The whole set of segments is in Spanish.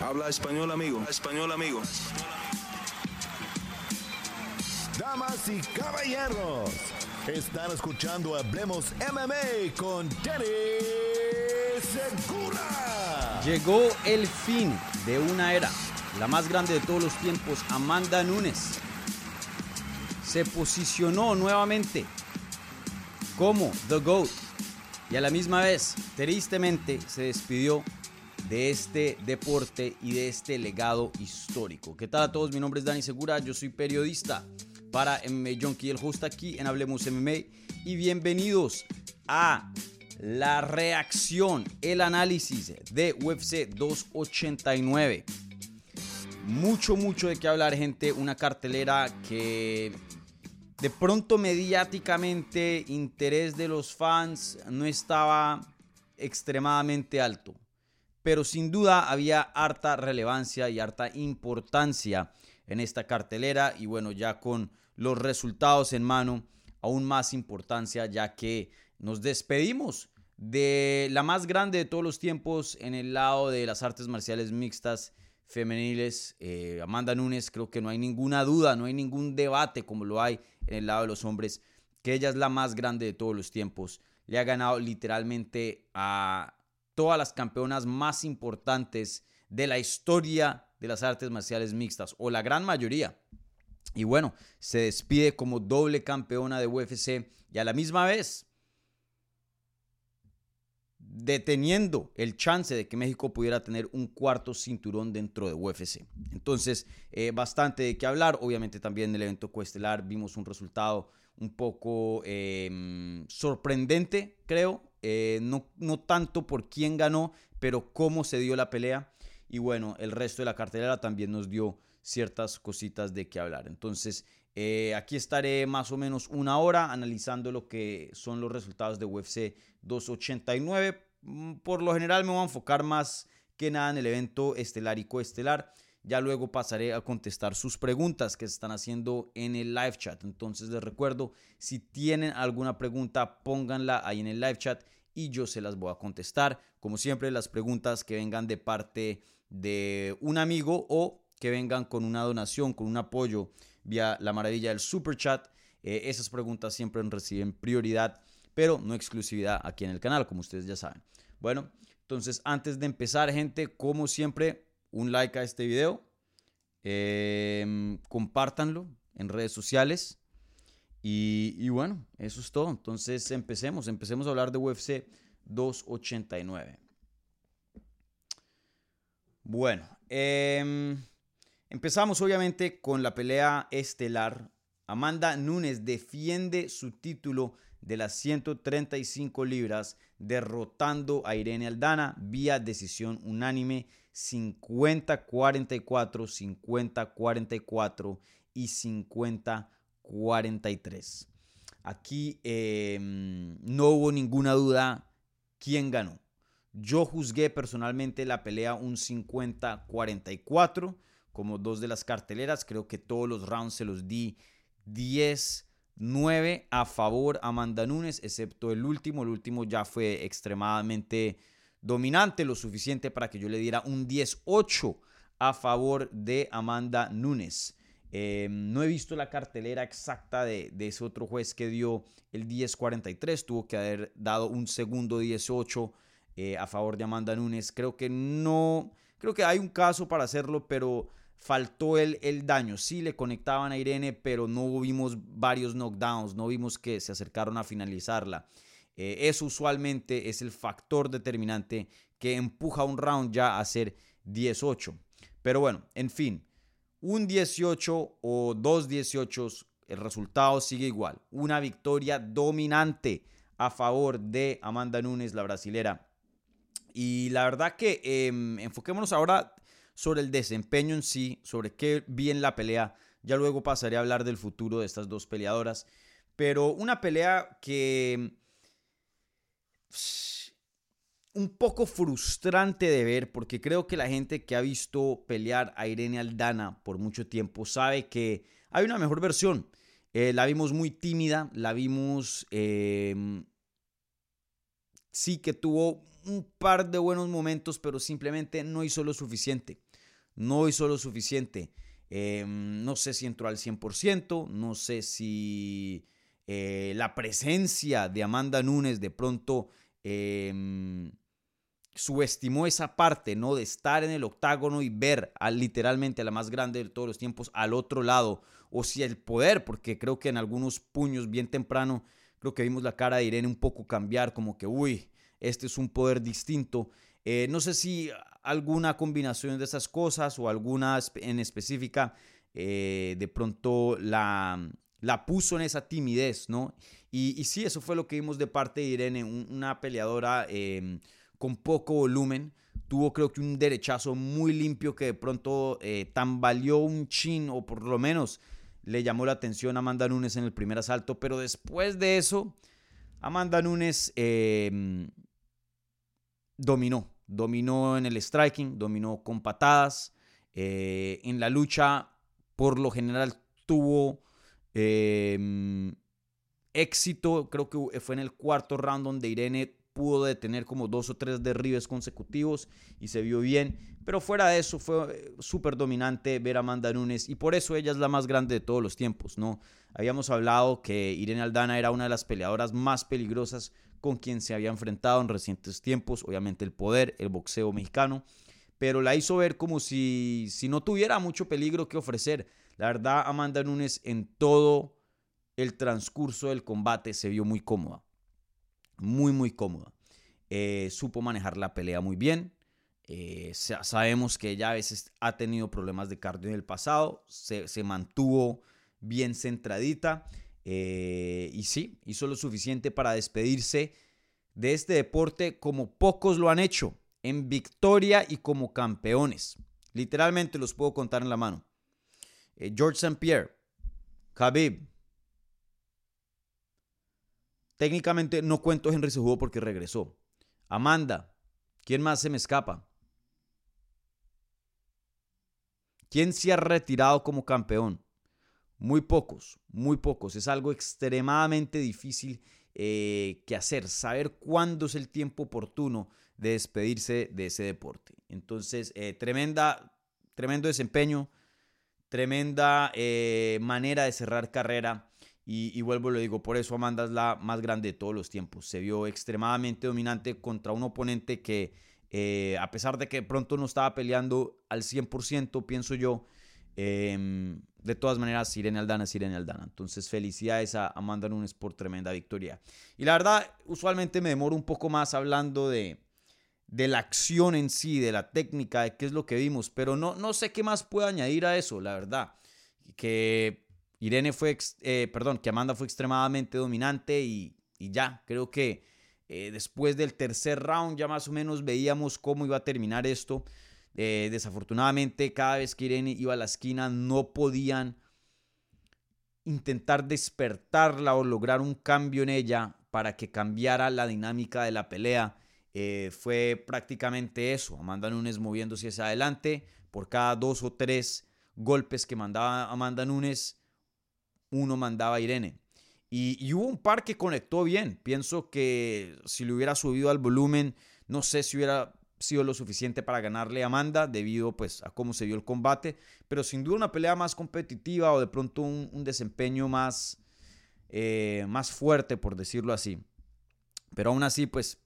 Habla español, amigo. Español, amigo. Damas y caballeros, están escuchando Hablemos MMA con Danny Segura. Llegó el fin de una era, la más grande de todos los tiempos, Amanda Nunes. Se posicionó nuevamente como The GOAT y a la misma vez, tristemente, se despidió de este deporte y de este legado histórico. ¿Qué tal a todos? Mi nombre es Dani Segura, yo soy periodista para MMA Junkie, el host aquí en Hablemos MMA y bienvenidos a la reacción, el análisis de UFC 289. Mucho, mucho de qué hablar, gente. Una cartelera que de pronto mediáticamente interés de los fans no estaba extremadamente alto. Pero sin duda había harta relevancia y harta importancia en esta cartelera y bueno, ya con los resultados en mano, aún más importancia ya que nos despedimos de la más grande de todos los tiempos en el lado de las artes marciales mixtas femeniles. Eh, Amanda Nunes, creo que no hay ninguna duda, no hay ningún debate como lo hay en el lado de los hombres, que ella es la más grande de todos los tiempos. Le ha ganado literalmente a todas las campeonas más importantes de la historia de las artes marciales mixtas, o la gran mayoría. Y bueno, se despide como doble campeona de UFC y a la misma vez deteniendo el chance de que México pudiera tener un cuarto cinturón dentro de UFC. Entonces, eh, bastante de qué hablar. Obviamente también en el evento coestelar vimos un resultado un poco em, sorprendente, creo. Eh, no, no tanto por quién ganó, pero cómo se dio la pelea. Y bueno, el resto de la cartelera también nos dio ciertas cositas de qué hablar. Entonces, eh, aquí estaré más o menos una hora analizando lo que son los resultados de UFC 289. Mm, por lo general me voy a enfocar más que nada en el evento estelar y coestelar. Ya luego pasaré a contestar sus preguntas que se están haciendo en el live chat. Entonces les recuerdo, si tienen alguna pregunta, pónganla ahí en el live chat y yo se las voy a contestar. Como siempre, las preguntas que vengan de parte de un amigo o que vengan con una donación, con un apoyo vía la maravilla del super chat. Eh, esas preguntas siempre reciben prioridad, pero no exclusividad aquí en el canal, como ustedes ya saben. Bueno, entonces antes de empezar, gente, como siempre, un like a este video. Eh, compártanlo en redes sociales. Y, bueno, eso es todo. Entonces empecemos, empecemos a hablar de UFC 289. Bueno, eh, Empezamos obviamente con la pelea estelar. Amanda Nunes defiende su título de las 135 libras derrotando a Irene Aldana vía decisión unánime 50-44, 50-44 y 50-43. Aquí em, no hubo ninguna duda quién ganó. Yo juzgué personalmente la pelea un 50-44 como dos de las carteleras. Creo que todos los rounds se los di 10-9 a favor a Amanda Nunes, excepto el último. El último ya fue extremadamente dominante, lo suficiente para que yo le diera un 10-8 a favor de Amanda Nunes. Em, no he visto la cartelera exacta de, ese otro juez que dio el 10-43. Tuvo que haber dado un segundo 18 eh, a favor de Amanda Nunes. Creo que no. Creo que hay un caso para hacerlo, pero faltó el, el daño. Sí le conectaban a Irene, pero no vimos varios knockdowns, no vimos que se acercaron a finalizarla. Eh, eso usualmente es el factor determinante que empuja un round ya a ser 18. Pero bueno, en fin, un 18 o dos 18, el resultado sigue igual. Una victoria dominante a favor de Amanda Nunes, la brasilera. Y la verdad que em, enfoquémonos ahora sobre el desempeño en sí, sobre qué vi en la pelea. Ya luego pasaré a hablar del futuro de estas dos peleadoras. Pero una pelea que... Un poco frustrante de ver porque creo que la gente que ha visto pelear a Irene Aldana por mucho tiempo sabe que hay una mejor versión. Eh, la vimos muy tímida, la vimos em, sí que tuvo un par de buenos momentos, pero simplemente no hizo lo suficiente. No hizo lo suficiente. Em, no sé si entró al 100%, no sé si eh, la presencia de Amanda Nunes de pronto em, subestimó esa parte, ¿no? De estar en el octágono y ver literalmente a la más grande de todos los tiempos al otro lado. O si el poder, porque creo que en algunos puños bien temprano, creo que vimos la cara de Irene un poco cambiar, como que, uy, este es un poder distinto. Eh, no sé si alguna combinación de esas cosas o alguna en específica eh, de pronto la, la puso en esa timidez, ¿no? Y, sí, eso fue lo que vimos de parte de Irene, una peleadora em, con poco volumen. Tuvo creo que un derechazo muy limpio que de pronto eh, tambaleó un chin o por lo menos le llamó la atención a Amanda Nunes en el primer asalto. Pero después de eso, Amanda Nunes em, dominó. Dominó en el striking, dominó con patadas. Eh, en la lucha, por lo general, tuvo em, éxito. Creo que fue en el cuarto round donde Irene pudo detener como dos o tres derribes consecutivos y se vio bien. Pero fuera de eso fue eh, súper dominante ver a Amanda Nunes y por eso ella es la más grande de todos los tiempos, ¿no? Habíamos hablado que Irene Aldana era una de las peleadoras más peligrosas con quien se había enfrentado en recientes tiempos, obviamente el poder, el boxeo mexicano, pero la hizo ver como si, si no tuviera mucho peligro que ofrecer. La verdad, Amanda Nunes en todo el transcurso del combate se vio muy cómoda muy, muy cómoda. Eh, supo manejar la pelea muy bien. Eh, sabemos que ella a veces ha tenido problemas de cardio en el pasado. Se, mantuvo bien centradita. Eh, y sí, hizo lo suficiente para despedirse de este deporte como pocos lo han hecho, en victoria y como campeones. Literalmente los puedo contar en la mano. George St. Pierre, Khabib, Técnicamente no cuento Henry Cejudo porque regresó. Amanda, ¿quién más se me escapa? ¿Quién se ha retirado como campeón? Muy pocos, muy pocos. Es algo extremadamente difícil eh, que hacer, saber cuándo es el tiempo oportuno de despedirse de ese deporte. Entonces, eh, tremenda, tremendo desempeño, tremenda eh, manera de cerrar carrera y, vuelvo, lo digo, por eso Amanda es la más grande de todos los tiempos. Se vio extremadamente dominante contra un oponente que, eh, a pesar de que pronto no estaba peleando al 100%, pienso yo, em, de todas maneras, Sirene Aldana Sirene Aldana. Entonces, felicidades a Amanda Nunes por tremenda victoria. Y la verdad, usualmente me demoro un poco más hablando de, de la acción en sí, de la técnica, de qué es lo que vimos, pero no, no sé qué más puedo añadir a eso, la verdad. Que Irene fue, eh, perdón, que Amanda fue extremadamente dominante y, ya, creo que eh, después del tercer round ya más o menos veíamos cómo iba a terminar esto. Eh, desafortunadamente, cada vez que Irene iba a la esquina no podían intentar despertarla o lograr un cambio en ella para que cambiara la dinámica de la pelea. Fue prácticamente eso, Amanda Nunes moviéndose hacia adelante por cada dos o tres golpes que mandaba Amanda Nunes uno mandaba a Irene. Y, hubo un par que conectó bien. Pienso que si le hubiera subido al volumen, no sé si hubiera sido lo suficiente para ganarle a Amanda debido pues a cómo se vio el combate. Pero sin duda una pelea más competitiva o de pronto un, desempeño más, eh, más fuerte, por decirlo así. Pero aún así pues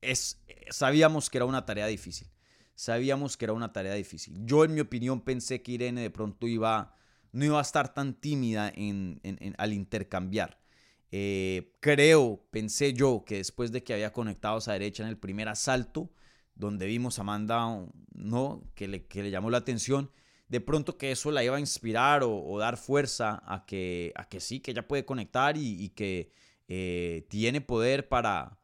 es, sabíamos que era una tarea difícil. Sabíamos que era una tarea difícil. Yo en mi opinión pensé que Irene de pronto iba no iba a estar tan tímida en, al intercambiar. Eh, creo, pensé yo, que después de que había conectado esa derecha en el primer asalto, donde vimos a Amanda, ¿no? que, le, que le llamó la atención, de pronto que eso la iba a inspirar o, dar fuerza a que, a que sí, que ella puede conectar y, que eh, tiene poder para,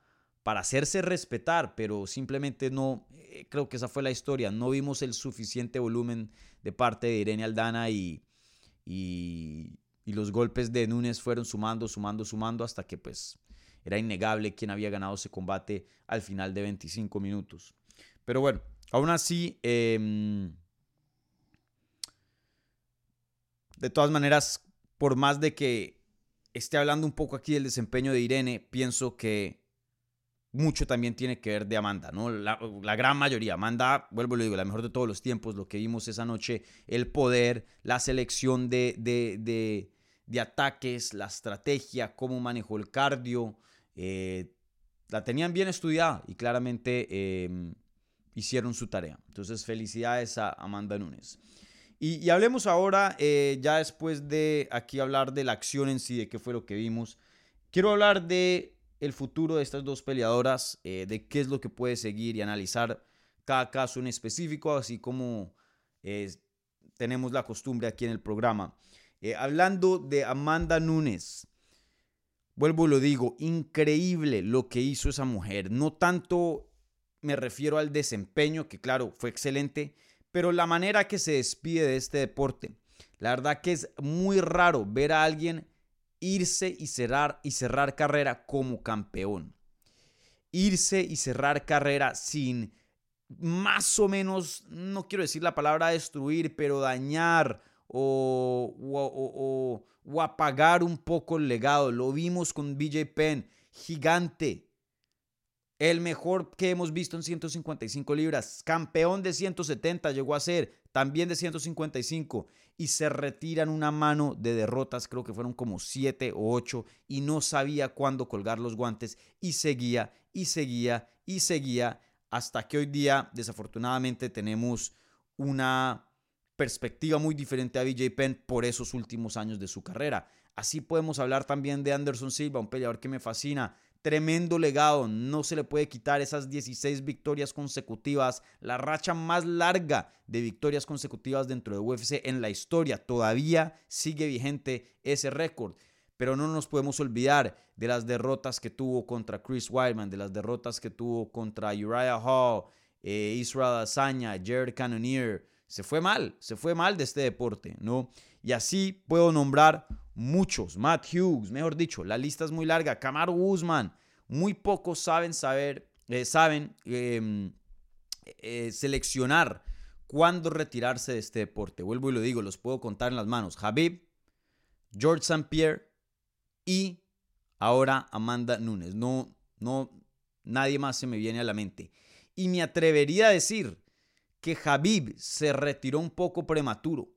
para hacerse respetar, pero simplemente no, eh, creo que esa fue la historia, no vimos el suficiente volumen de parte de Irene Aldana y, y, los golpes de Núñez fueron sumando, sumando, sumando hasta que pues era innegable quién había ganado ese combate al final de 25 minutos. Pero bueno, aún así, em, de todas maneras, por más de que esté hablando un poco aquí del desempeño de Irene, pienso que mucho también tiene que ver de Amanda, ¿no? La, gran mayoría. Amanda, vuelvo y lo digo, la mejor de todos los tiempos, lo que vimos esa noche, el poder, la selección de, de, de, ataques, la estrategia, cómo manejó el cardio, eh, la tenían bien estudiada y claramente em, hicieron su tarea. Entonces, felicidades a Amanda Nunes. Y, hablemos ahora, eh, ya después de aquí hablar de la acción en sí, de qué fue lo que vimos, quiero hablar de el futuro de estas dos peleadoras, eh, de qué es lo que puede seguir y analizar cada caso en específico, así como eh, tenemos la costumbre aquí en el programa. Eh, hablando de Amanda Nunes, vuelvo y lo digo, increíble lo que hizo esa mujer. No tanto me refiero al desempeño, que claro, fue excelente, pero la manera que se despide de este deporte. La verdad que es muy raro ver a alguien irse y cerrar, y cerrar carrera como campeón. Irse y cerrar carrera sin más o menos, no quiero decir la palabra destruir, pero dañar o, o, o, apagar un poco el legado. Lo vimos con BJ Penn, gigante. El mejor que hemos visto en 155 libras. Campeón de 170 llegó a ser, también de 155 y se retiran una mano de derrotas, creo que fueron como siete o ocho, y no sabía cuándo colgar los guantes, y seguía, y seguía, y seguía, hasta que hoy día, desafortunadamente, tenemos una perspectiva muy diferente a BJ Penn por esos últimos años de su carrera. Así podemos hablar también de Anderson Silva, un peleador que me fascina, Tremendo legado, no se le puede quitar esas 16 victorias consecutivas, la racha más larga de victorias consecutivas dentro de UFC en la historia. Todavía sigue vigente ese récord. Pero no nos podemos olvidar de las derrotas que tuvo contra Chris Weidman, de las derrotas que tuvo contra Uriah Hall, eh, Israel Azaña, Jared Cannonier. Se fue mal, se fue mal de este deporte, ¿no? Y así puedo nombrar muchos. Matt Hughes, mejor dicho, la lista es muy larga. Kamaru Usman, muy pocos saben saber, eh, saben em, eh, seleccionar cuándo retirarse de este deporte. Vuelvo y lo digo, los puedo contar en las manos. Habib, George St. Pierre y ahora Amanda Nunes. No, no, nadie más se me viene a la mente. Y me atrevería a decir que Habib se retiró un poco prematuro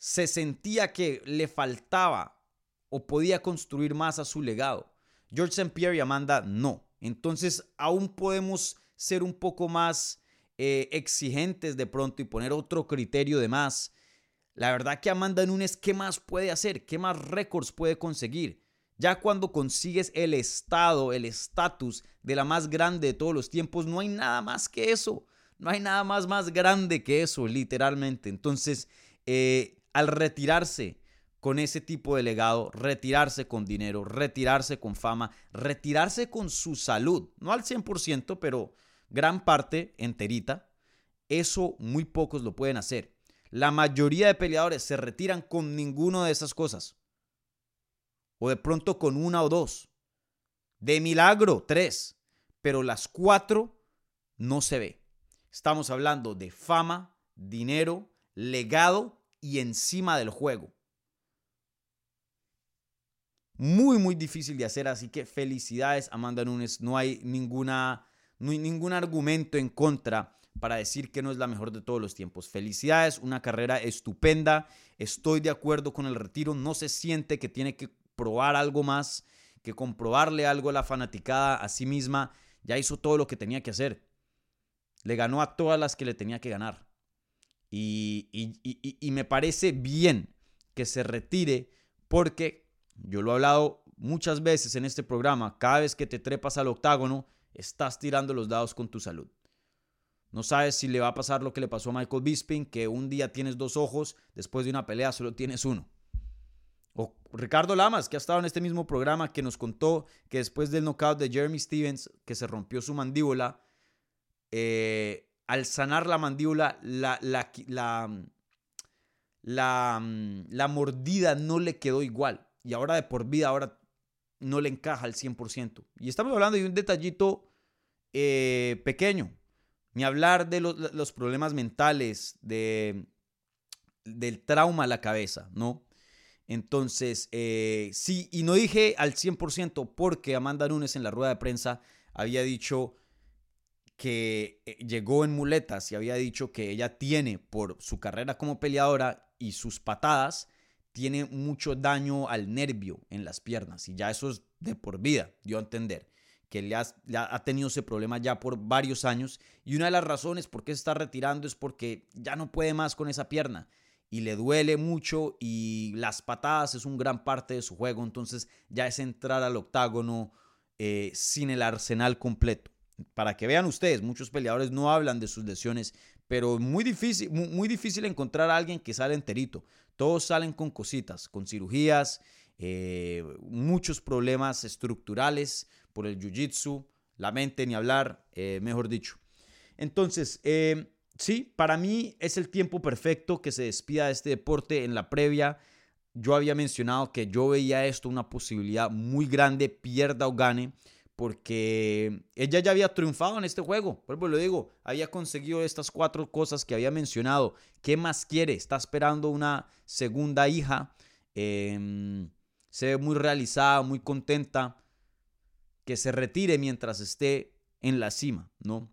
se sentía que le faltaba o podía construir más a su legado. George St. Pierre y Amanda no. Entonces aún podemos ser un poco más eh, exigentes de pronto y poner otro criterio de más. La verdad que Amanda Nunes, ¿qué más puede hacer? ¿Qué más récords puede conseguir? Ya cuando consigues el estado, el estatus de la más grande de todos los tiempos, no hay nada más que eso. No hay nada más más grande que eso, literalmente. Entonces, eh, al retirarse con ese tipo de legado, retirarse con dinero, retirarse con fama, retirarse con su salud, no al 100%, pero gran parte enterita, eso muy pocos lo pueden hacer. La mayoría de peleadores se retiran con ninguna de esas cosas. O de pronto con una o dos. De milagro, tres. Pero las cuatro no se ve. Estamos hablando de fama, dinero, legado y encima del juego. Muy, muy difícil de hacer, así que felicidades Amanda Nunes. No hay, ninguna, no hay ningún argumento en contra para decir que no es la mejor de todos los tiempos. Felicidades, una carrera estupenda. Estoy de acuerdo con el retiro. No se siente que tiene que probar algo más, que comprobarle algo a la fanaticada a sí misma. Ya hizo todo lo que tenía que hacer. Le ganó a todas las que le tenía que ganar. Y, me parece bien que se retire porque yo lo he hablado muchas veces en este programa, cada vez que te trepas al octágono, estás tirando los dados con tu salud. No sabes si le va a pasar lo que le pasó a Michael Bisping, que un día tienes dos ojos, después de una pelea solo tienes uno. O Ricardo Lamas, que ha estado en este mismo programa, que nos contó que después del knockout de Jeremy Stevens, que se rompió su mandíbula, eh, al sanar la mandíbula, la, la, la, mordida no le quedó igual. Y ahora de por vida, ahora no le encaja al 100%. Y estamos hablando de un detallito eh, pequeño. Ni hablar de los, los problemas mentales, de, del trauma a la cabeza, ¿no? Entonces, eh, sí, y no dije al 100% porque Amanda Nunes en la rueda de prensa había dicho que eh, llegó en muletas y había dicho que ella tiene por su carrera como peleadora y sus patadas, tiene mucho daño al nervio en las piernas y ya eso es de por vida, dio a entender que le ha, tenido ese problema ya por varios años y una de las razones por qué se está retirando es porque ya no puede más con esa pierna y le duele mucho y las patadas es un gran parte de su juego, entonces ya es entrar al octágono eh, sin el arsenal completo. Para que vean ustedes, muchos peleadores no hablan de sus lesiones, pero muy difícil, muy, difícil encontrar a alguien que sale enterito. Todos salen con cositas, con cirugías, eh, muchos problemas estructurales por el jiu-jitsu, la mente ni hablar, eh, mejor dicho. Entonces, Sí, para mí es el tiempo perfecto que se despida de este deporte. En la previa yo había mencionado que yo veía esto una posibilidad muy grande, pierda o gane, porque ella ya había triunfado en este juego. Vuelvo lo digo, había conseguido estas cuatro cosas que había mencionado. ¿Qué más quiere? Está esperando una segunda hija. Em, se ve muy realizada, muy contenta. Que se retire mientras esté en la cima, ¿no?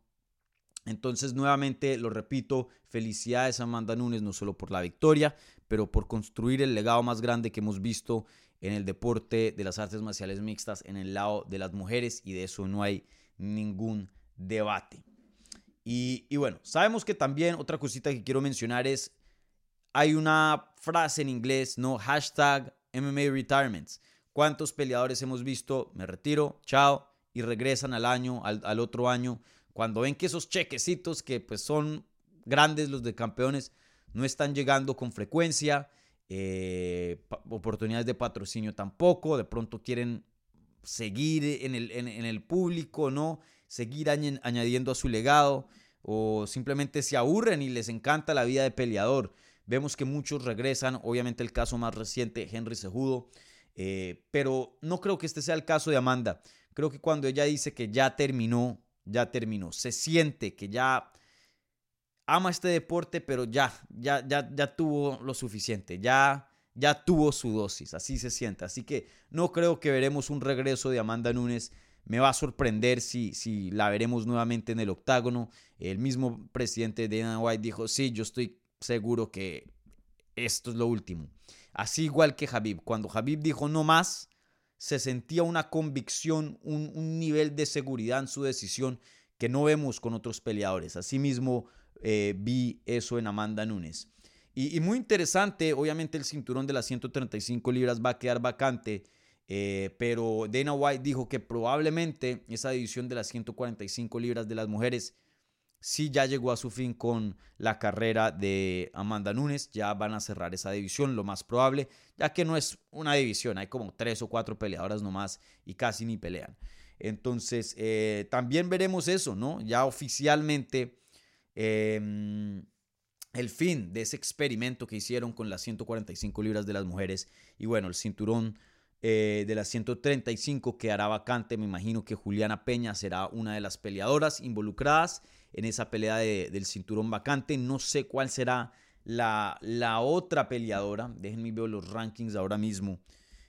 Entonces, nuevamente, lo repito, felicidades a Amanda Nunes, no solo por la victoria, pero por construir el legado más grande que hemos visto en el deporte de las artes marciales mixtas en el lado de las mujeres y de eso no hay ningún debate. Y, bueno, sabemos que también otra cosita que quiero mencionar es, hay una frase en inglés, ¿no? Hashtag MMA Retirements. ¿Cuántos peleadores hemos visto? Me retiro, chao, y regresan al año, al, al otro año cuando ven que esos chequecitos que pues son grandes los de campeones no están llegando con frecuencia, eh, oportunidades de patrocinio tampoco, de pronto quieren seguir en el, en, el público, ¿no? Seguir añadiendo a su legado o simplemente se aburren y les encanta la vida de peleador. Vemos que muchos regresan, obviamente el caso más reciente, Henry Sejudo, eh, pero no creo que este sea el caso de Amanda. Creo que cuando ella dice que ya terminó ya terminó. Se siente que ya ama este deporte, pero ya, ya, ya, ya tuvo lo suficiente, ya, ya tuvo su dosis, así se siente. Así que no creo que veremos un regreso de Amanda Nunes. Me va a sorprender si, si la veremos nuevamente en el octágono. El mismo presidente de Dana White dijo, sí, yo estoy seguro que esto es lo último. Así igual que Habib. Cuando Habib dijo no más, se sentía una convicción, un, nivel de seguridad en su decisión que no vemos con otros peleadores. Asimismo, eh, vi eso en Amanda Nunes. Y, muy interesante, obviamente el cinturón de las 135 libras va a quedar vacante, eh, pero Dana White dijo que probablemente esa división de las 145 libras de las mujeres sí ya llegó a su fin con la carrera de Amanda Nunes. Ya van a cerrar esa división, lo más probable, ya que no es una división, hay como tres o cuatro peleadoras nomás y casi ni pelean. Entonces, eh, también veremos eso, ¿no? Ya oficialmente em, el fin de ese experimento que hicieron con las 145 libras de las mujeres y bueno, el cinturón eh, de las 135 quedará vacante. Me imagino que Juliana Peña será una de las peleadoras involucradas en esa pelea del cinturón vacante. No sé cuál será la, la otra peleadora. Déjenme ver los rankings ahora mismo.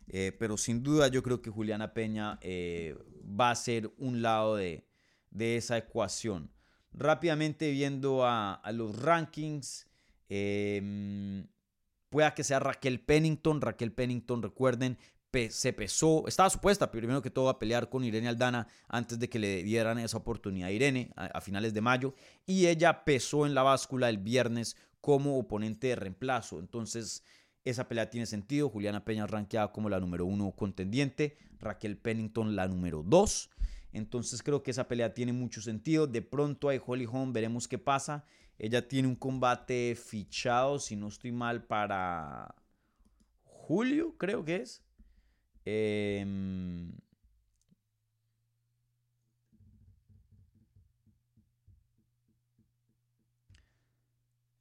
Eh, pero sin duda yo creo que Juliana Peña eh, va a ser un lado de, esa ecuación. Rápidamente viendo a, los rankings, eh, pueda que sea Raquel Pennington. Raquel Pennington, recuerden, se pesó, estaba supuesta primero que todo a pelear con Irene Aldana antes de que le dieran esa oportunidad a Irene a, finales de mayo y ella pesó en la báscula el viernes como oponente de reemplazo. Entonces esa pelea tiene sentido. Juliana Peña rankeada como la número uno contendiente, Raquel Pennington la número dos. Entonces creo que esa pelea tiene mucho sentido. De pronto hay Holly Holm, veremos qué pasa. Ella tiene un combate fichado, si no estoy mal, para julio, creo que es. Em,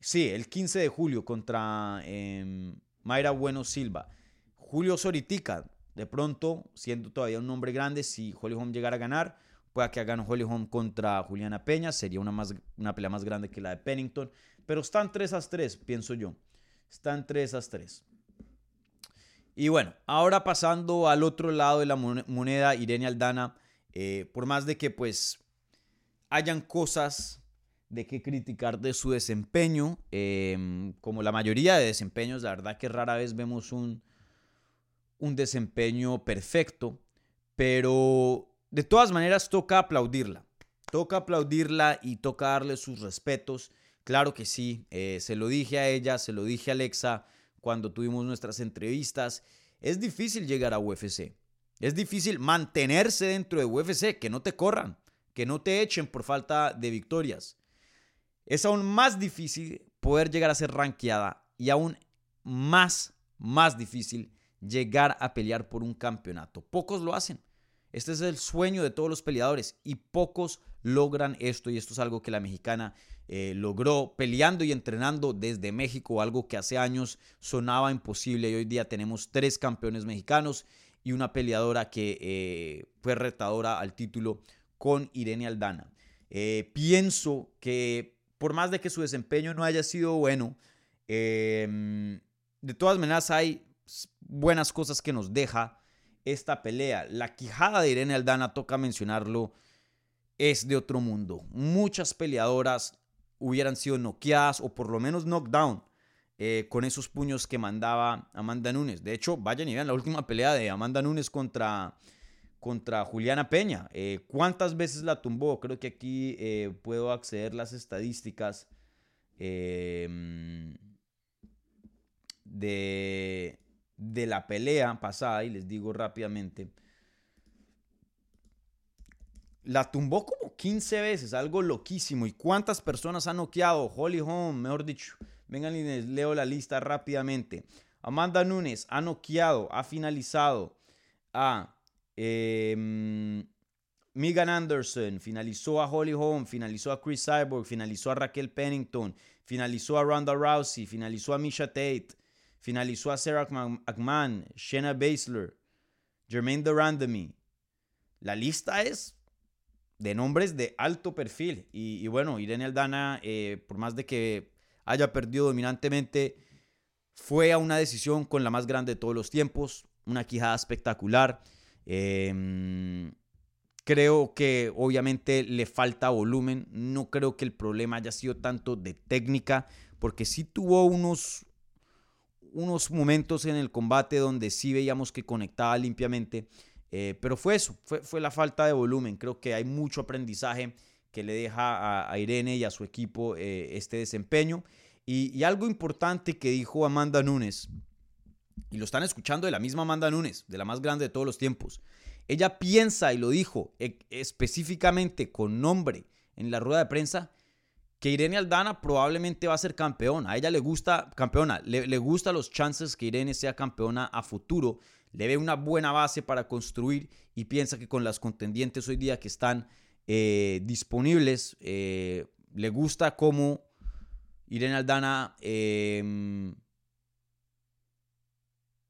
sí, el 15 de julio contra em, Mayra Bueno Silva. Julio Soritica, de pronto, siendo todavía un nombre grande, si Holly Holm llegara a ganar, pueda que hagan Holly Holm contra Juliana Peña, sería una, más, una pelea más grande que la de Pennington, pero están 3 a 3, pienso yo. Están 3 a 3. Y bueno, ahora pasando al otro lado de la moneda, Irene Aldana, eh, por más de que pues hayan cosas de qué criticar de su desempeño, em, como la mayoría de desempeños, la verdad que rara vez vemos un, un desempeño perfecto, pero de todas maneras toca aplaudirla, toca aplaudirla y toca darle sus respetos. Claro que sí, eh, se lo dije a ella, se lo dije a Alexa cuando tuvimos nuestras entrevistas. Es difícil llegar a UFC. Es difícil mantenerse dentro de UFC, que no te corran, que no te echen por falta de victorias. Es aún más difícil poder llegar a ser rankeada y aún más, más difícil llegar a pelear por un campeonato. Pocos lo hacen. Este es el sueño de todos los peleadores y pocos logran esto y esto es algo que la mexicana eh, logró peleando y entrenando desde México, algo que hace años sonaba imposible y hoy día tenemos tres campeones mexicanos y una peleadora que eh, fue retadora al título con Irene Aldana. Eh, pienso que por más de que su desempeño no haya sido bueno, em, de todas maneras hay buenas cosas que nos deja esta pelea. La quijada de Irene Aldana, toca mencionarlo, es de otro mundo. Muchas peleadoras hubieran sido noqueadas o por lo menos knockdown eh, con esos puños que mandaba Amanda Nunes. De hecho, vayan y vean la última pelea de Amanda Nunes contra, contra Juliana Peña. Eh, ¿Cuántas veces la tumbó? Creo que aquí eh, puedo acceder las estadísticas de, de la pelea pasada y les digo rápidamente. La tumbó como 15 veces, algo loquísimo. ¿Y cuántas personas han noqueado? Holly Holm, mejor dicho. Vengan y les leo la lista rápidamente. Amanda Nunes ha noqueado, ha finalizado a em, Megan Anderson, finalizó a Holly Holm, finalizó a Chris Cyborg, finalizó a Raquel Pennington, finalizó a Ronda Rousey, finalizó a Misha Tate, Finalizó a Sarah McMahon, Shayna Baszler, Jermaine Durandamy. La lista es de nombres de alto perfil. Y, bueno, Irene Aldana, eh, por más de que haya perdido dominantemente, fue a una decisión con la más grande de todos los tiempos. Una quijada espectacular. Em, creo que obviamente le falta volumen. No creo que el problema haya sido tanto de técnica, porque sí tuvo unos, unos momentos en el combate donde sí veíamos que conectaba limpiamente, eh, pero fue eso, fue, fue, la falta de volumen. Creo que hay mucho aprendizaje que le deja a, Irene y a su equipo eh, este desempeño. Y, algo importante que dijo Amanda Nunes, y lo están escuchando de la misma Amanda Nunes, de la más grande de todos los tiempos. Ella piensa, y lo dijo e, específicamente con nombre en la rueda de prensa, que Irene Aldana probablemente va a ser campeona. A ella le gusta, campeona, le, le gusta los chances que Irene sea campeona a futuro. Le ve una buena base para construir y piensa que con las contendientes hoy día que están eh, disponibles, eh, le gusta cómo Irene Aldana em,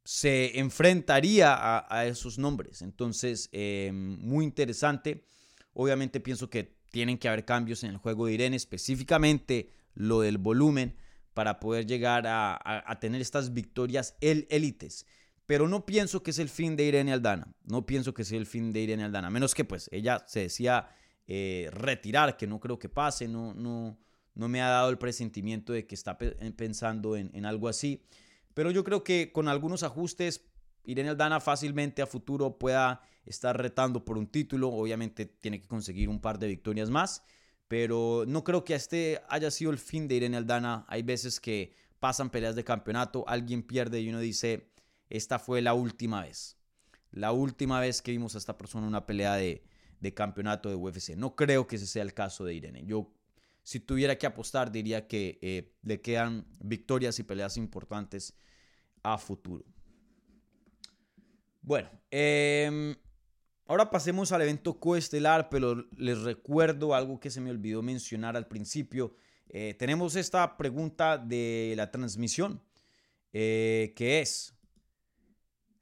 se enfrentaría a, esos nombres. Entonces, em, muy interesante. Obviamente pienso que tienen que haber cambios en el juego de Irene, específicamente lo del volumen, para poder llegar a, tener estas victorias el élites. Pero no pienso que es el fin de Irene Aldana. No pienso que sea el fin de Irene Aldana. Menos que pues ella se decía eh, retirar, que no creo que pase. No, no, no me ha dado el presentimiento de que está pensando en, en algo así. Pero yo creo que con algunos ajustes Irene Aldana fácilmente a futuro pueda estar retando por un título. Obviamente tiene que conseguir un par de victorias más. Pero no creo que este haya sido el fin de Irene Aldana. Hay veces que pasan peleas de campeonato, alguien pierde y uno dice, esta fue la última vez. La última vez que vimos a esta persona en una pelea de, campeonato de UFC. No creo que ese sea el caso de Irene. Yo, si tuviera que apostar, diría que eh, le quedan victorias y peleas importantes a futuro. Bueno, em, ahora pasemos al evento coestelar, pero les recuerdo algo que se me olvidó mencionar al principio. Eh, tenemos esta pregunta de la transmisión, eh, que es,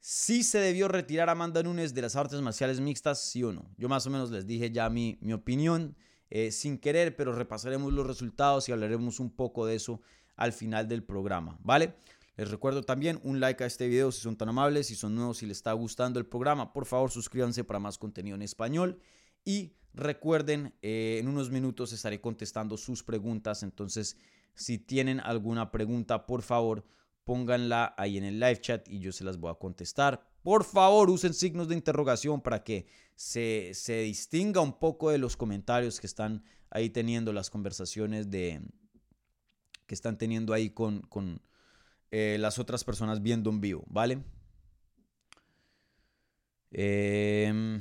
si se debió retirar a Amanda Nunes de las artes marciales mixtas, sí o no. Yo más o menos les dije ya mi, mi opinión, eh, sin querer, pero repasaremos los resultados y hablaremos un poco de eso al final del programa, ¿vale? Les recuerdo también un like a este video si son tan amables, si son nuevos, si les está gustando el programa, por favor suscríbanse para más contenido en español y recuerden, eh, en unos minutos estaré contestando sus preguntas, entonces si tienen alguna pregunta, por favor pónganla ahí en el live chat y yo se las voy a contestar. Por favor, usen signos de interrogación para que se, distinga un poco de los comentarios que están ahí teniendo las conversaciones de que están teniendo ahí con, con eh, las otras personas viendo en vivo, ¿vale? Em,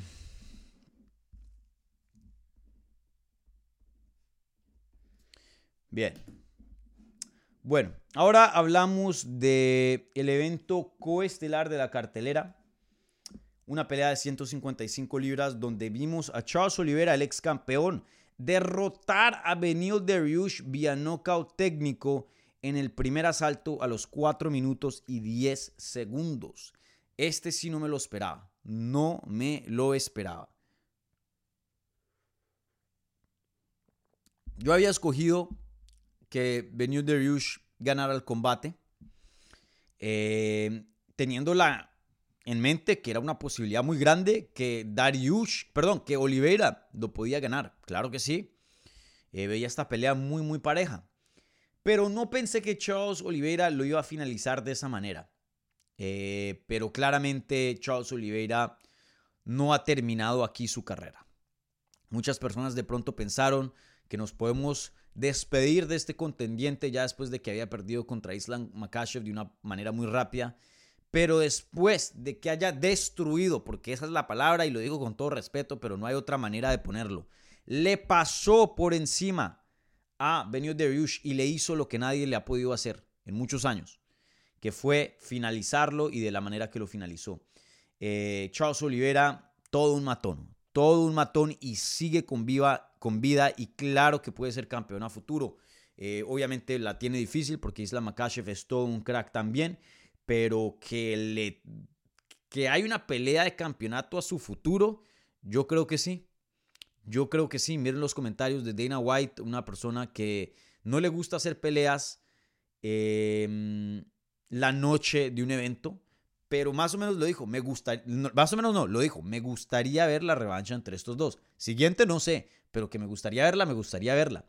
bien. Bueno, ahora hablamos del el evento coestelar de la cartelera. Una pelea de 155 libras donde vimos a Charles Oliveira, el ex campeón, derrotar a Benil Dariush vía knockout técnico en el primer asalto a los 4 minutos y 10 segundos. Este sí no me lo esperaba. No me lo esperaba. Yo había escogido que Benil Dariush ganara el combate, eh, teniendo la, en mente que era una posibilidad muy grande que Dariush, perdón, que Oliveira lo podía ganar. Claro que sí. Eh, veía esta pelea muy, muy pareja. Pero no pensé que Charles Oliveira lo iba a finalizar de esa manera. Eh, pero claramente Charles Oliveira no ha terminado aquí su carrera. Muchas personas de pronto pensaron que nos podemos despedir de este contendiente ya después de que había perdido contra Islam Makashev de una manera muy rápida. Pero después de que haya destruido, porque esa es la palabra y lo digo con todo respeto, pero no hay otra manera de ponerlo, le pasó por encima a Benio Dariush y le hizo lo que nadie le ha podido hacer en muchos años, que fue finalizarlo y de la manera que lo finalizó. Eh, Charles Oliveira, todo un matón, todo un matón y sigue con, viva, con vida y claro que puede ser campeón a futuro. Eh, obviamente la tiene difícil porque Isla Makashev es todo un crack también, pero que, le, que hay una pelea de campeonato a su futuro, yo creo que sí. Yo creo que sí. Miren los comentarios de Dana White, una persona que no le gusta hacer peleas em, la noche de un evento pero más o menos lo dijo, me gusta, más o menos no, lo dijo, me gustaría ver la revancha entre estos dos. Siguiente no sé, pero que me gustaría verla, me gustaría verla.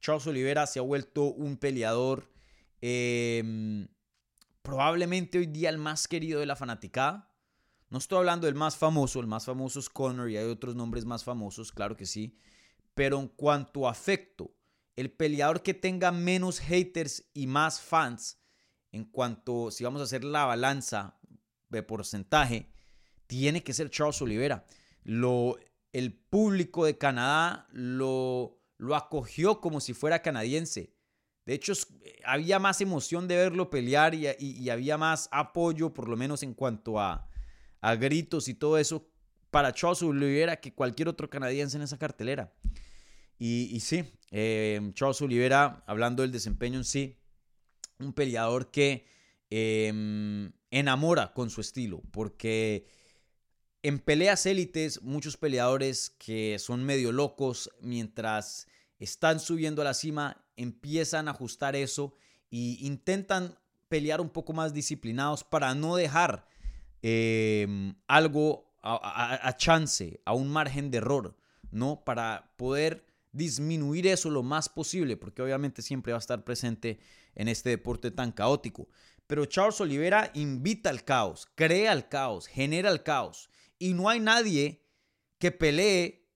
Charles Oliveira se ha vuelto un peleador em, probablemente hoy día el más querido de la fanaticada. No estoy hablando del más famoso, el más famoso es Conor y hay otros nombres más famosos, claro que sí. Pero en cuanto a afecto, el peleador que tenga menos haters y más fans, en cuanto, si vamos a hacer la balanza de porcentaje, tiene que ser Charles Oliveira. Lo, el público de Canadá lo, lo acogió como si fuera canadiense. De hecho, había más emoción de verlo pelear y, había más apoyo, por lo menos en cuanto a, a, gritos y todo eso, para Charles Oliveira que cualquier otro canadiense en esa cartelera. Y, sí, eh, Charles Oliveira, hablando del desempeño en sí, un peleador que Em, enamora con su estilo, porque en peleas élites muchos peleadores que son medio locos mientras están subiendo a la cima empiezan a ajustar eso e intentan pelear un poco más disciplinados para no dejar em, algo a, a, chance, a un margen de error, ¿no? Para poder disminuir eso lo más posible, porque obviamente siempre va a estar presente en este deporte tan caótico. Pero Charles Oliveira invita al caos, crea el caos, genera el caos. Y no hay nadie que pelee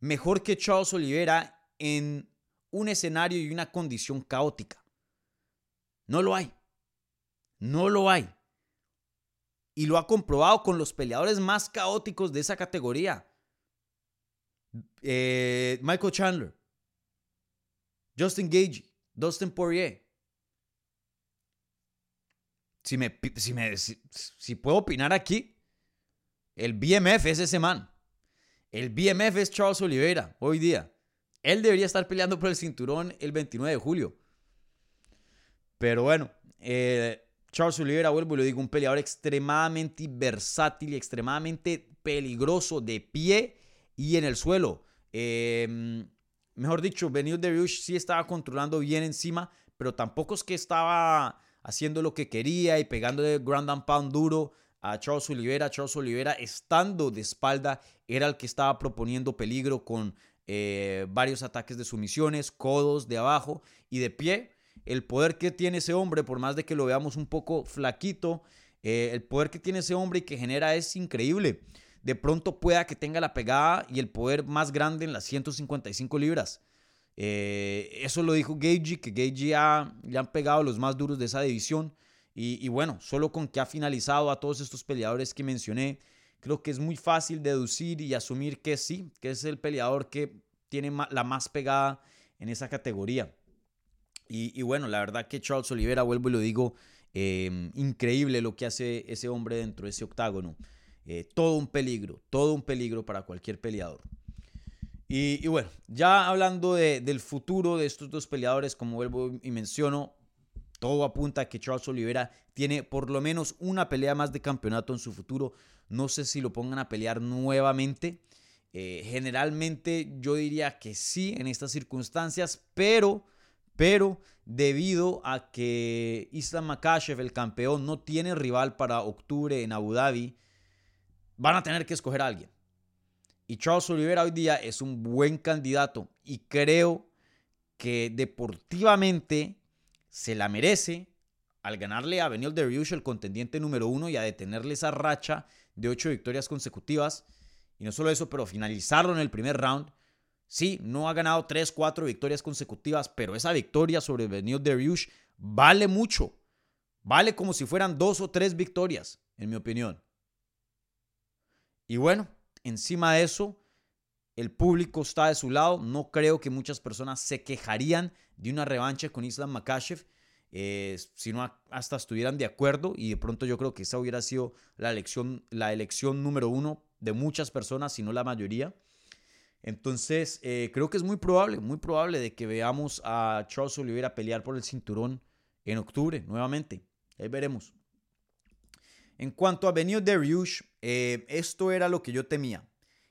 mejor que Charles Oliveira en un escenario y una condición caótica. No lo hay. No lo hay. Y lo ha comprobado con los peleadores más caóticos de esa categoría. Eh, Michael Chandler, Justin Gage, Dustin Poirier si, me, si, me, si, puedo opinar aquí, el BMF es ese man. El BMF es Charles Oliveira hoy día. Él debería estar peleando por el cinturón el 29 de julio. Pero bueno, eh, Charles Oliveira, vuelvo y lo digo, un peleador extremadamente versátil y extremadamente peligroso de pie y en el suelo. Em, mejor dicho, Benil Dariush sí estaba controlando bien encima, pero tampoco es que estaba haciendo lo que quería y pegándole ground and pound duro a Charles Oliveira. Charles Oliveira, estando de espalda, era el que estaba proponiendo peligro con eh, varios ataques de sumisiones, codos de abajo y de pie. El poder que tiene ese hombre, por más de que lo veamos un poco flaquito, eh, el poder que tiene ese hombre y que genera es increíble. De pronto pueda que tenga la pegada y el poder más grande en las 155 libras. Eh, eso lo dijo Gagey, que Gagey ya le han pegado los más duros de esa división. Y, bueno, solo con que ha finalizado a todos estos peleadores que mencioné, creo que es muy fácil deducir y asumir que sí, que es el peleador que tiene la más pegada en esa categoría. Y, bueno, la verdad que Charles Oliveira, vuelvo y lo digo, em, increíble lo que hace ese hombre dentro de ese octágono. Eh, todo un peligro, todo un peligro para cualquier peleador. Y, bueno, ya hablando del futuro de estos dos peleadores, como vuelvo y menciono, todo apunta a que Charles Oliveira tiene por lo menos una pelea más de campeonato en su futuro. No sé si lo pongan a pelear nuevamente. Eh, generalmente yo diría que sí en estas circunstancias, pero, pero debido a que Islam Makashev, el campeón, no tiene rival para octubre en Abu Dhabi, van a tener que escoger a alguien. Y Charles Oliveira hoy día es un buen candidato y creo que deportivamente se la merece al ganarle a Benil Dariush, el contendiente número uno, y a detenerle esa racha de ocho victorias consecutivas. Y no solo eso, pero finalizarlo en el primer round. Sí, no ha ganado tres, cuatro victorias consecutivas, pero esa victoria sobre Benil Dariush vale mucho. Vale como si fueran dos o tres victorias, en mi opinión. Y bueno, encima de eso, el público está de su lado. No creo que muchas personas se quejarían de una revancha con Islam Makashev, eh, si no hasta estuvieran de acuerdo. Y de pronto yo creo que esa hubiera sido la elección, la elección número uno de muchas personas, si no la mayoría. Entonces, eh, creo que es muy probable, muy probable de que veamos a Charles Oliveira pelear por el cinturón en octubre nuevamente. Ahí veremos. En cuanto a Benio Dariush, eh, esto era lo que yo temía.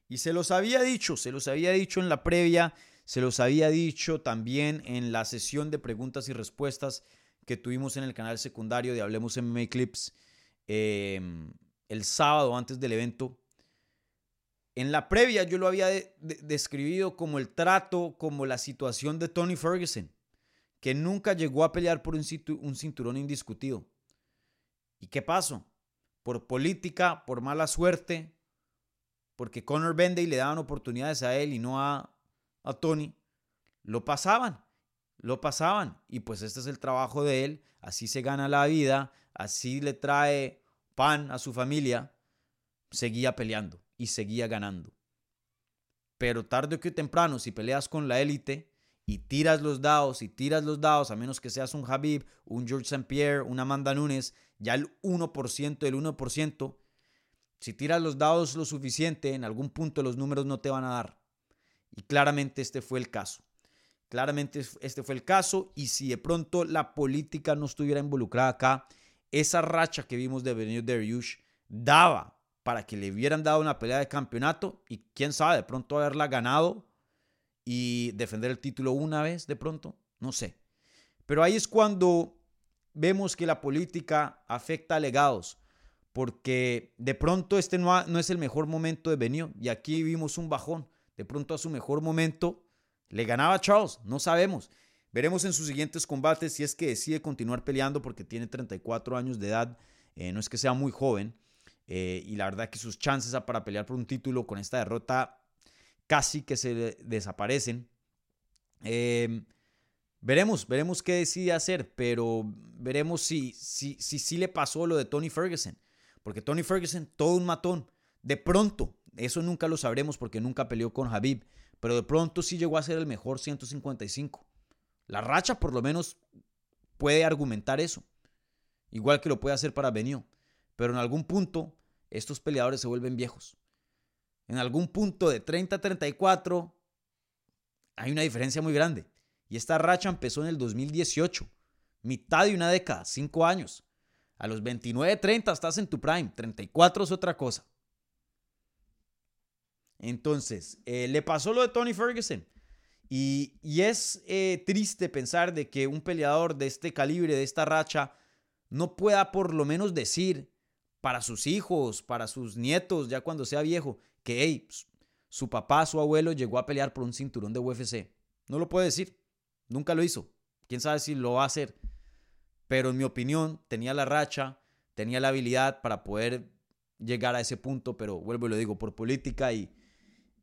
Y se los había dicho, se los había dicho en la previa, se los había dicho también en la sesión de preguntas y respuestas que tuvimos en el canal secundario de Hablemos MMA Clips em, el sábado antes del evento. En la previa yo lo había describido como el trato, como la situación de Tony Ferguson, que nunca llegó a pelear por un, un cinturón indiscutido. ¿Y qué pasó? Por política, por mala suerte, porque Conor Benday le daban oportunidades a él y no a, a Tony, lo pasaban, lo pasaban. Y pues este es el trabajo de él, así se gana la vida, así le trae pan a su familia, seguía peleando y seguía ganando. Pero tarde o temprano, si peleas con la élite y tiras los dados y tiras los dados, a menos que seas un Habib, un George St. Pierre, un Amanda Nunes, ya el 1%, el 1%, si tiras los dados lo suficiente, en algún punto los números no te van a dar. Y claramente este fue el caso. Claramente este fue el caso y si de pronto la política no estuviera involucrada acá, esa racha que vimos de Benio Dariush daba para que le hubieran dado una pelea de campeonato y quién sabe, de pronto haberla ganado y defender el título una vez de pronto, no sé. Pero ahí es cuando vemos que la política afecta a legados, porque de pronto este no, no es el mejor momento de Benio y aquí vimos un bajón. De pronto a su mejor momento le ganaba a Charles, no sabemos. Veremos en sus siguientes combates si es que decide continuar peleando porque tiene 34 años de edad, eh, no es que sea muy joven. Eh, y la verdad que sus chances para pelear por un título con esta derrota casi que se desaparecen. Eh, Veremos, veremos qué decide hacer, pero veremos si sí si, si, le pasó lo de Tony Ferguson. Porque Tony Ferguson, todo un matón. De pronto, eso nunca lo sabremos porque nunca peleó con Habib, pero de pronto sí llegó a ser el mejor 155. La racha por lo menos puede argumentar eso. Igual que lo puede hacer para Benio. Pero en algún punto, estos peleadores se vuelven viejos. En algún punto de 30 a 34, hay una diferencia muy grande. Y esta racha empezó en el 2018, mitad de una década, cinco años. A los 29, 30 estás en tu prime, 34 es otra cosa. Entonces, eh, le pasó lo de Tony Ferguson. Y, es eh, triste pensar de que un peleador de este calibre, de esta racha, no pueda por lo menos decir para sus hijos, para sus nietos, ya cuando sea viejo, que hey, su papá, su abuelo llegó a pelear por un cinturón de UFC. No lo puede decir. Nunca lo hizo. Quién sabe si lo va a hacer. Pero en mi opinión, tenía la racha, tenía la habilidad para poder llegar a ese punto, pero vuelvo y lo digo, por política y,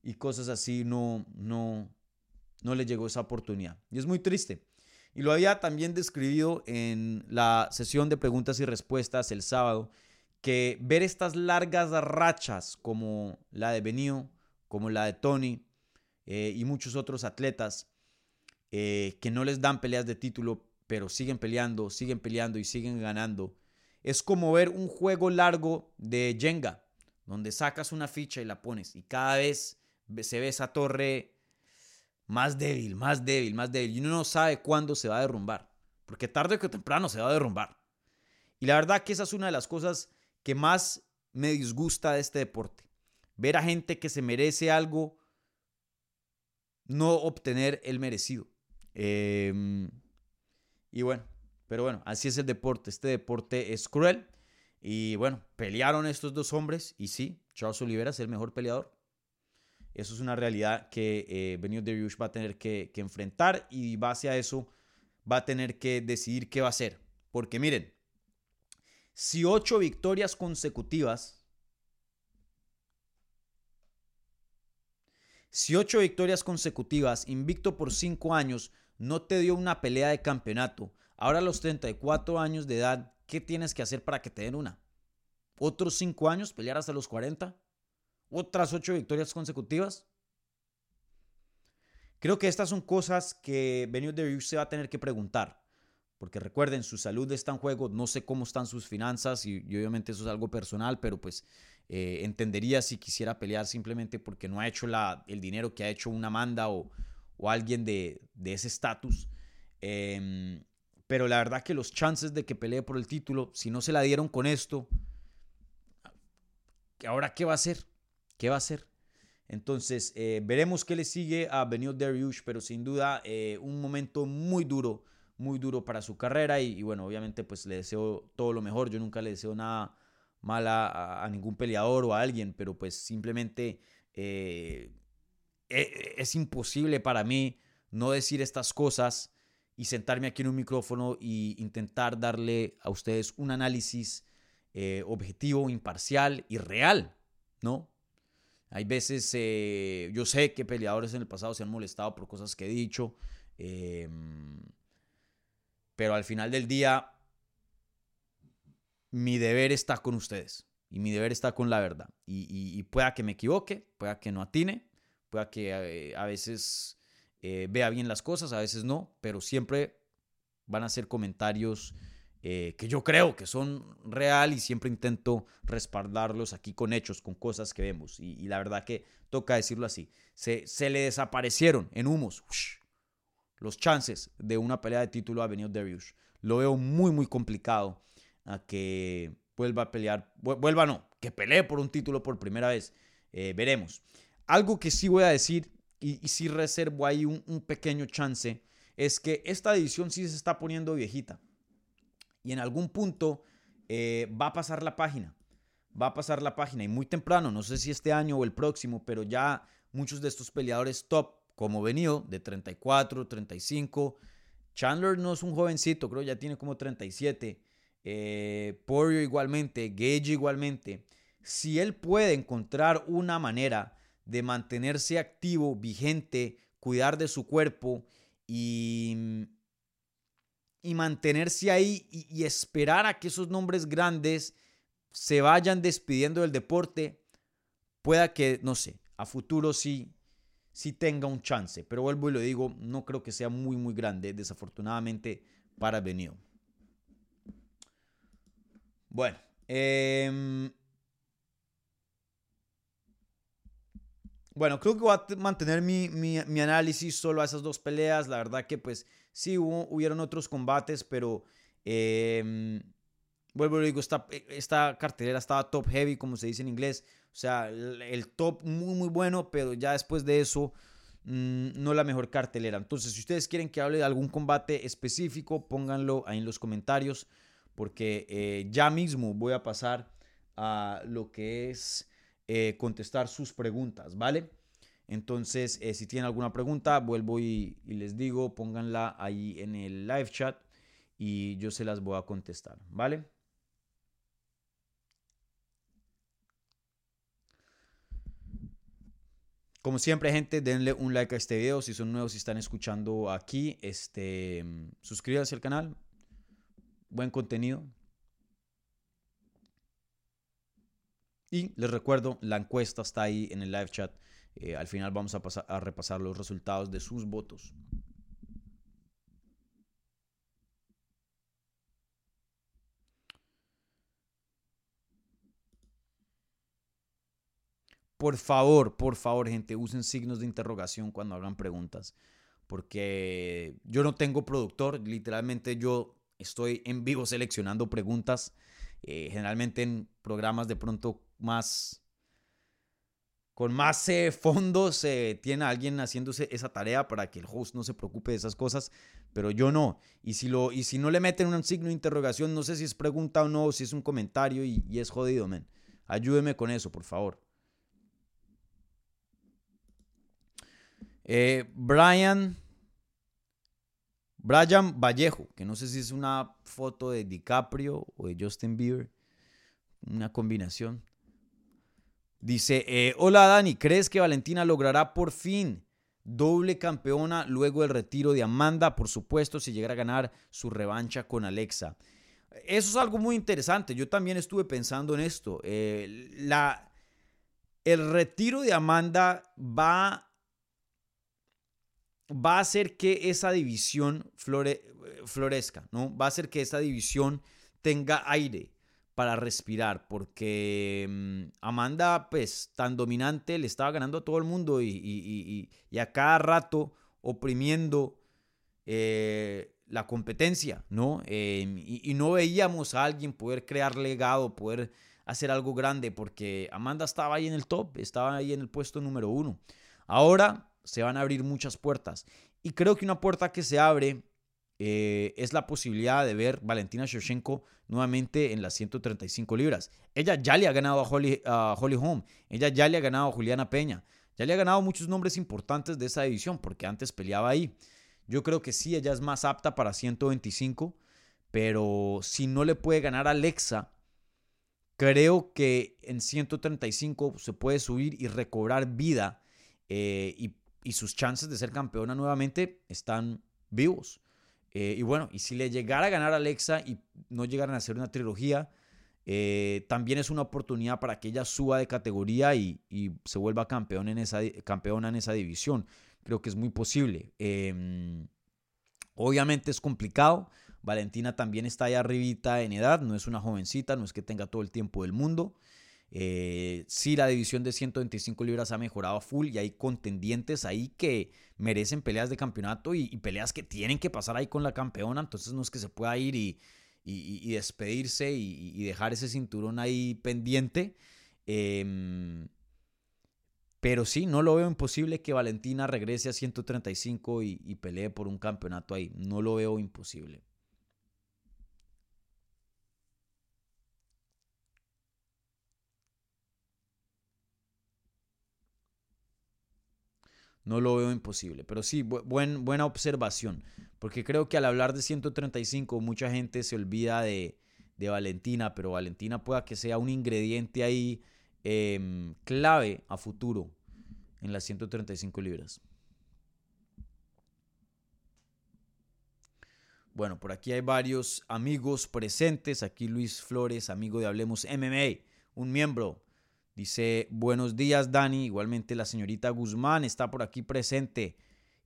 y cosas así no, no, no le llegó esa oportunidad. Y es muy triste. Y lo había también describido en la sesión de preguntas y respuestas el sábado, que ver estas largas rachas como la de Benio, como la de Tony eh, y muchos otros atletas eh, que no les dan peleas de título, pero siguen peleando, siguen peleando y siguen ganando, es como ver un juego largo de Jenga, donde sacas una ficha y la pones y cada vez se ve esa torre más débil, más débil, más débil. Y uno no sabe cuándo se va a derrumbar. Porque tarde o temprano se va a derrumbar. Y la verdad que esa es una de las cosas que más me disgusta de este deporte. Ver a gente que se merece algo no obtener el merecido. Em, y bueno, pero bueno, así es el deporte. Este deporte es cruel. Y bueno, pelearon estos dos hombres. Y sí, Charles Oliveira es el mejor peleador. Eso es una realidad que eh, Benio Dariush va a tener que, enfrentar y base a eso va a tener que decidir qué va a hacer. Porque miren, si ocho victorias consecutivas, si ocho victorias consecutivas, invicto por cinco años, no te dio una pelea de campeonato, ahora a los 34 años de edad, ¿qué tienes que hacer para que te den una? ¿Otros cinco años? ¿Pelear hasta los 40? otras ocho victorias consecutivas. Creo que estas son cosas que Benio de se va a tener que preguntar. Porque recuerden, su salud está en juego, no sé cómo están sus finanzas y, obviamente eso es algo personal, pero pues eh, entendería si quisiera pelear simplemente porque no ha hecho la, el dinero que ha hecho una Amanda o, alguien de, ese estatus. Em, pero la verdad que los chances de que pelee por el título, si no se la dieron con esto, ¿ahora qué va a hacer? ¿Qué va a hacer? Entonces, eh, veremos qué le sigue a Benio Dariush, pero sin duda eh, un momento muy duro, muy duro para su carrera y, bueno, obviamente pues le deseo todo lo mejor. Yo nunca le deseo nada mala a, ningún peleador o a alguien, pero pues simplemente eh, es imposible para mí no decir estas cosas y sentarme aquí en un micrófono e intentar darle a ustedes un análisis objetivo, imparcial y real, ¿no? Hay veces, eh, yo sé que peleadores en el pasado se han molestado por cosas que he dicho, em, pero al final del día, mi deber está con ustedes y mi deber está con la verdad. Y, pueda que me equivoque, pueda que no atine, pueda que eh, a veces eh, vea bien las cosas, a veces no, pero siempre van a ser comentarios eh, que yo creo que son real y siempre intento respaldarlos aquí con hechos, con cosas que vemos. Y, la verdad que toca decirlo así. Se, se le desaparecieron en humos los chances de una pelea de título a Benio Darius. Lo veo muy, muy complicado a que vuelva a pelear. Vuelva no, que pelee por un título por primera vez. Veremos. Algo que sí voy a decir y, sí reservo ahí un, pequeño chance es que esta división sí se está poniendo viejita y en algún punto eh, va a pasar la página. Va a pasar la página y muy temprano, no sé si este año o el próximo, pero ya muchos de estos peleadores top, como venido, de 34, 35. Chandler no es un jovencito, creo ya tiene como 37. Eh, Poirier igualmente, Gage igualmente. Si él puede encontrar una manera de mantenerse activo, vigente, cuidar de su cuerpo y y mantenerse ahí y, esperar a que esos nombres grandes se vayan despidiendo del deporte, pueda que, no sé, a futuro sí, sí tenga un chance. Pero vuelvo y lo digo, no creo que sea muy, muy grande, desafortunadamente, para Benio. Bueno, eh, Bueno, creo que voy a mantener mi, mi, análisis solo a esas dos peleas. La verdad que pues sí hubo, hubieron otros combates, pero em, vuelvo a digo, esta, esta cartelera estaba top heavy, como se dice en inglés. O sea, el, top muy, muy bueno, pero ya después de eso, mm, no la mejor cartelera. Entonces, si ustedes quieren que hable de algún combate específico, pónganlo ahí en los comentarios porque eh, ya mismo voy a pasar a lo que es eh, contestar sus preguntas, ¿vale? Entonces, eh, si tienen alguna pregunta, vuelvo y, les digo, pónganla ahí en el live chat y yo se las voy a contestar, ¿vale? Como siempre, gente, denle un like a este video. Si son nuevos y están escuchando aquí, este, suscríbanse al canal. Buen contenido. Y les recuerdo, la encuesta está ahí en el live chat. Eh, al final vamos a, pasar, a repasar los resultados de sus votos. Por favor, por favor, gente, usen signos de interrogación cuando hagan preguntas. Porque yo no tengo productor, literalmente yo estoy en vivo seleccionando preguntas. Eh, generalmente en programas de pronto más con más eh, fondos tiene alguien haciéndose esa tarea para que el host no se preocupe de esas cosas, pero yo no. Y si, lo, y si no le meten un signo de interrogación, no sé si es pregunta o no, si es un comentario y, y es jodido, men. Ayúdeme con eso, por favor. Eh, Brian, Brian Vallejo, que no sé si es una foto de DiCaprio o de Justin Bieber, una combinación. Dice, eh, hola Dani, ¿crees que Valentina logrará por fin doble campeona luego del retiro de Amanda? Por supuesto, si llegara a ganar su revancha con Alexa. Eso es algo muy interesante. Yo también estuve pensando en esto. Eh, la, el retiro de Amanda va va a hacer que esa división florezca, ¿no? Va a hacer que esa división tenga aire para respirar, porque mm, Amanda, pues, tan dominante, le estaba ganando a todo el mundo y, a cada rato oprimiendo eh, la competencia, ¿no? Em, y, no veíamos a alguien poder crear legado, poder hacer algo grande, porque Amanda estaba ahí en el top, estaba ahí en el puesto número uno. Ahora se van a abrir muchas puertas. Y creo que una puerta que se abre eh, es la posibilidad de ver Valentina Shevchenko nuevamente en las 135 libras. Ella ya le ha ganado a Holly, a Holly Holm, ella ya le ha ganado a Juliana Peña, ya le ha ganado muchos nombres importantes de esa división porque antes peleaba ahí. Yo creo que sí, ella es más apta para 125, pero si no le puede ganar a Alexa, creo que en 135 se puede subir y recobrar vida eh, y y sus chances de ser campeona nuevamente están vivos. Eh, y bueno, y si le llegara a ganar Alexa y no llegaran a hacer una trilogía, eh, también es una oportunidad para que ella suba de categoría y, se vuelva campeón en esa, campeona en esa división. Creo que es muy posible. Em, obviamente es complicado. Valentina también está ahí arribita en edad, no es una jovencita, no es que tenga todo el tiempo del mundo. Eh, sí, la división de 125 libras ha mejorado a full y hay contendientes ahí que merecen peleas de campeonato y, peleas que tienen que pasar ahí con la campeona. Entonces no es que se pueda ir y, despedirse y, dejar ese cinturón ahí pendiente. Em, pero sí, no lo veo imposible que Valentina regrese a 135 y pelee por un campeonato ahí. No lo veo imposible. No lo veo imposible. Pero sí, buen, buena observación, porque creo que al hablar de 135 mucha gente se olvida de, Valentina, pero Valentina pueda que sea un ingrediente ahí em, clave a futuro en las 135 libras. Bueno, por aquí hay varios amigos presentes. Aquí Luis Flores, amigo de Hablemos MMA, un miembro Dice, buenos días Dani, igualmente la señorita Guzmán está por aquí presente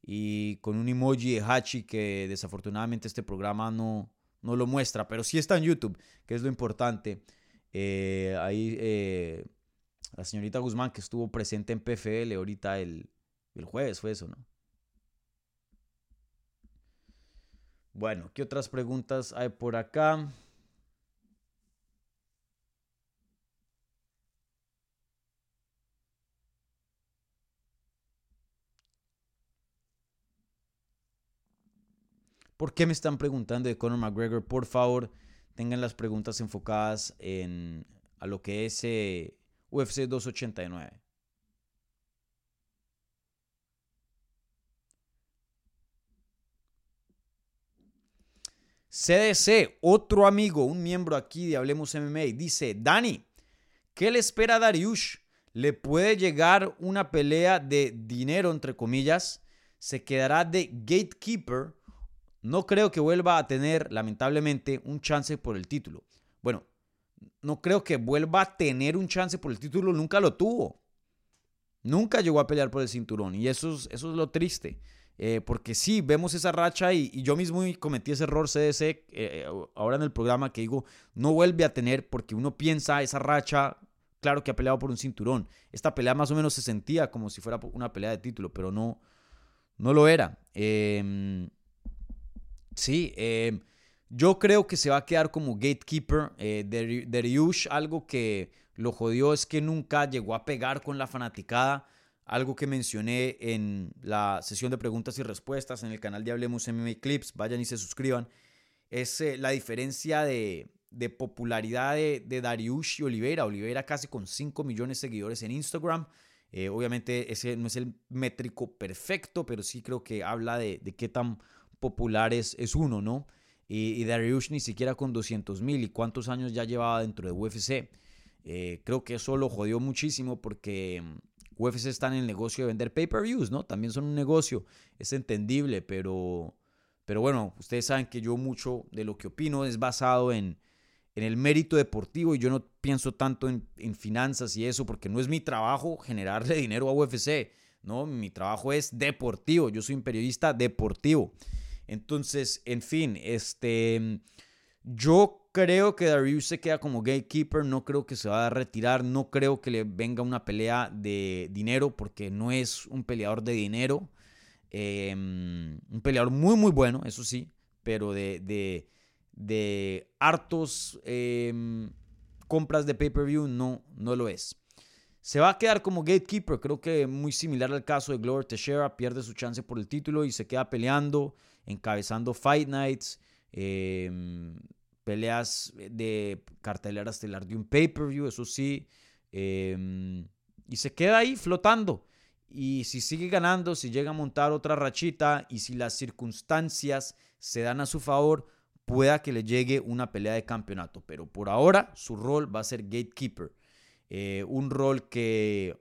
y con un emoji de Hachi que desafortunadamente este programa no, no lo muestra, pero sí está en YouTube, que es lo importante. Eh, ahí eh, la señorita Guzmán que estuvo presente en PFL ahorita el, el jueves, fue eso, ¿no? Bueno, ¿qué otras preguntas hay por acá? ¿Por qué me están preguntando de Conor McGregor? Por favor, tengan las preguntas enfocadas en, a lo que es UFC 289. CDC, otro amigo, un miembro aquí de Hablemos MMA, dice, Dani, ¿qué le espera a Dariush? ¿Le puede llegar una pelea de dinero, entre comillas? ¿Se quedará de gatekeeper? No creo que vuelva a tener, lamentablemente, un chance por el título. Bueno, no creo que vuelva a tener un chance por el título, nunca lo tuvo. Nunca llegó a pelear por el cinturón y eso es, eso es lo triste. Eh, porque sí, vemos esa racha y, yo mismo cometí ese error CDC eh, eh, ahora en el programa que digo, no vuelve a tener porque uno piensa esa racha, claro que ha peleado por un cinturón. Esta pelea más o menos se sentía como si fuera una pelea de título, pero no, no lo era. Em, sí, em, yo creo que se va a quedar como gatekeeper de, de Ryush. Algo que lo jodió es que nunca llegó a pegar con la fanaticada algo que mencioné en la sesión de preguntas y respuestas en el canal de Hablemos MMA Clips, vayan y se suscriban, es eh, la diferencia de, popularidad de, de, Dariush y Oliveira. Oliveira casi con 5 millones de seguidores en Instagram. Eh, obviamente ese no es el métrico perfecto, pero sí creo que habla de, qué tan popular es, uno, ¿no? Y, y Dariush ni siquiera con 200 mil y cuántos años ya llevaba dentro de UFC. Eh, creo que eso lo jodió muchísimo porque UFC está en el negocio de vender pay-per-views, ¿no? También son un negocio, es entendible, pero, pero bueno, ustedes saben que yo mucho de lo que opino es basado en, en el mérito deportivo y yo no pienso tanto en, en, finanzas y eso, porque no es mi trabajo generarle dinero a UFC, ¿no? Mi trabajo es deportivo, yo soy un periodista deportivo. Entonces, en fin, este, yo creo que Darius se queda como gatekeeper, no creo que se va a retirar, no creo que le venga una pelea de dinero porque no es un peleador de dinero. Em, un peleador muy muy bueno, eso sí, pero de, de, hartos em, compras de pay-per-view no, no lo es. Se va a quedar como gatekeeper, creo que muy similar al caso de Glover Teixeira, pierde su chance por el título y se queda peleando, encabezando Fight Nights. Eh, peleas de cartelera estelar de un pay-per-view, eso sí, em, y se queda ahí flotando. Y si sigue ganando, si llega a montar otra rachita y si las circunstancias se dan a su favor, pueda que le llegue una pelea de campeonato. Pero por ahora su rol va a ser gatekeeper. Eh, un rol que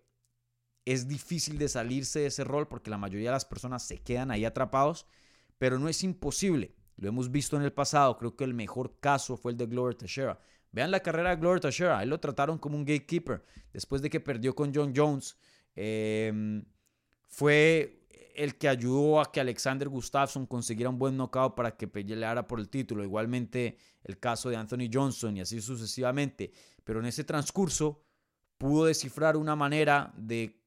es difícil de salirse de ese rol porque la mayoría de las personas se quedan ahí atrapados, pero no es imposible. Lo hemos visto en el pasado. Creo que el mejor caso fue el de Glover Teixeira. Vean la carrera de Glover Teixeira. Él lo trataron como un gatekeeper. Después de que perdió con John Jones, em, fue el que ayudó a que Alexander Gustafsson consiguiera un buen knockout para que peleara por el título. Igualmente el caso de Anthony Johnson y así sucesivamente. Pero en ese transcurso pudo descifrar una manera de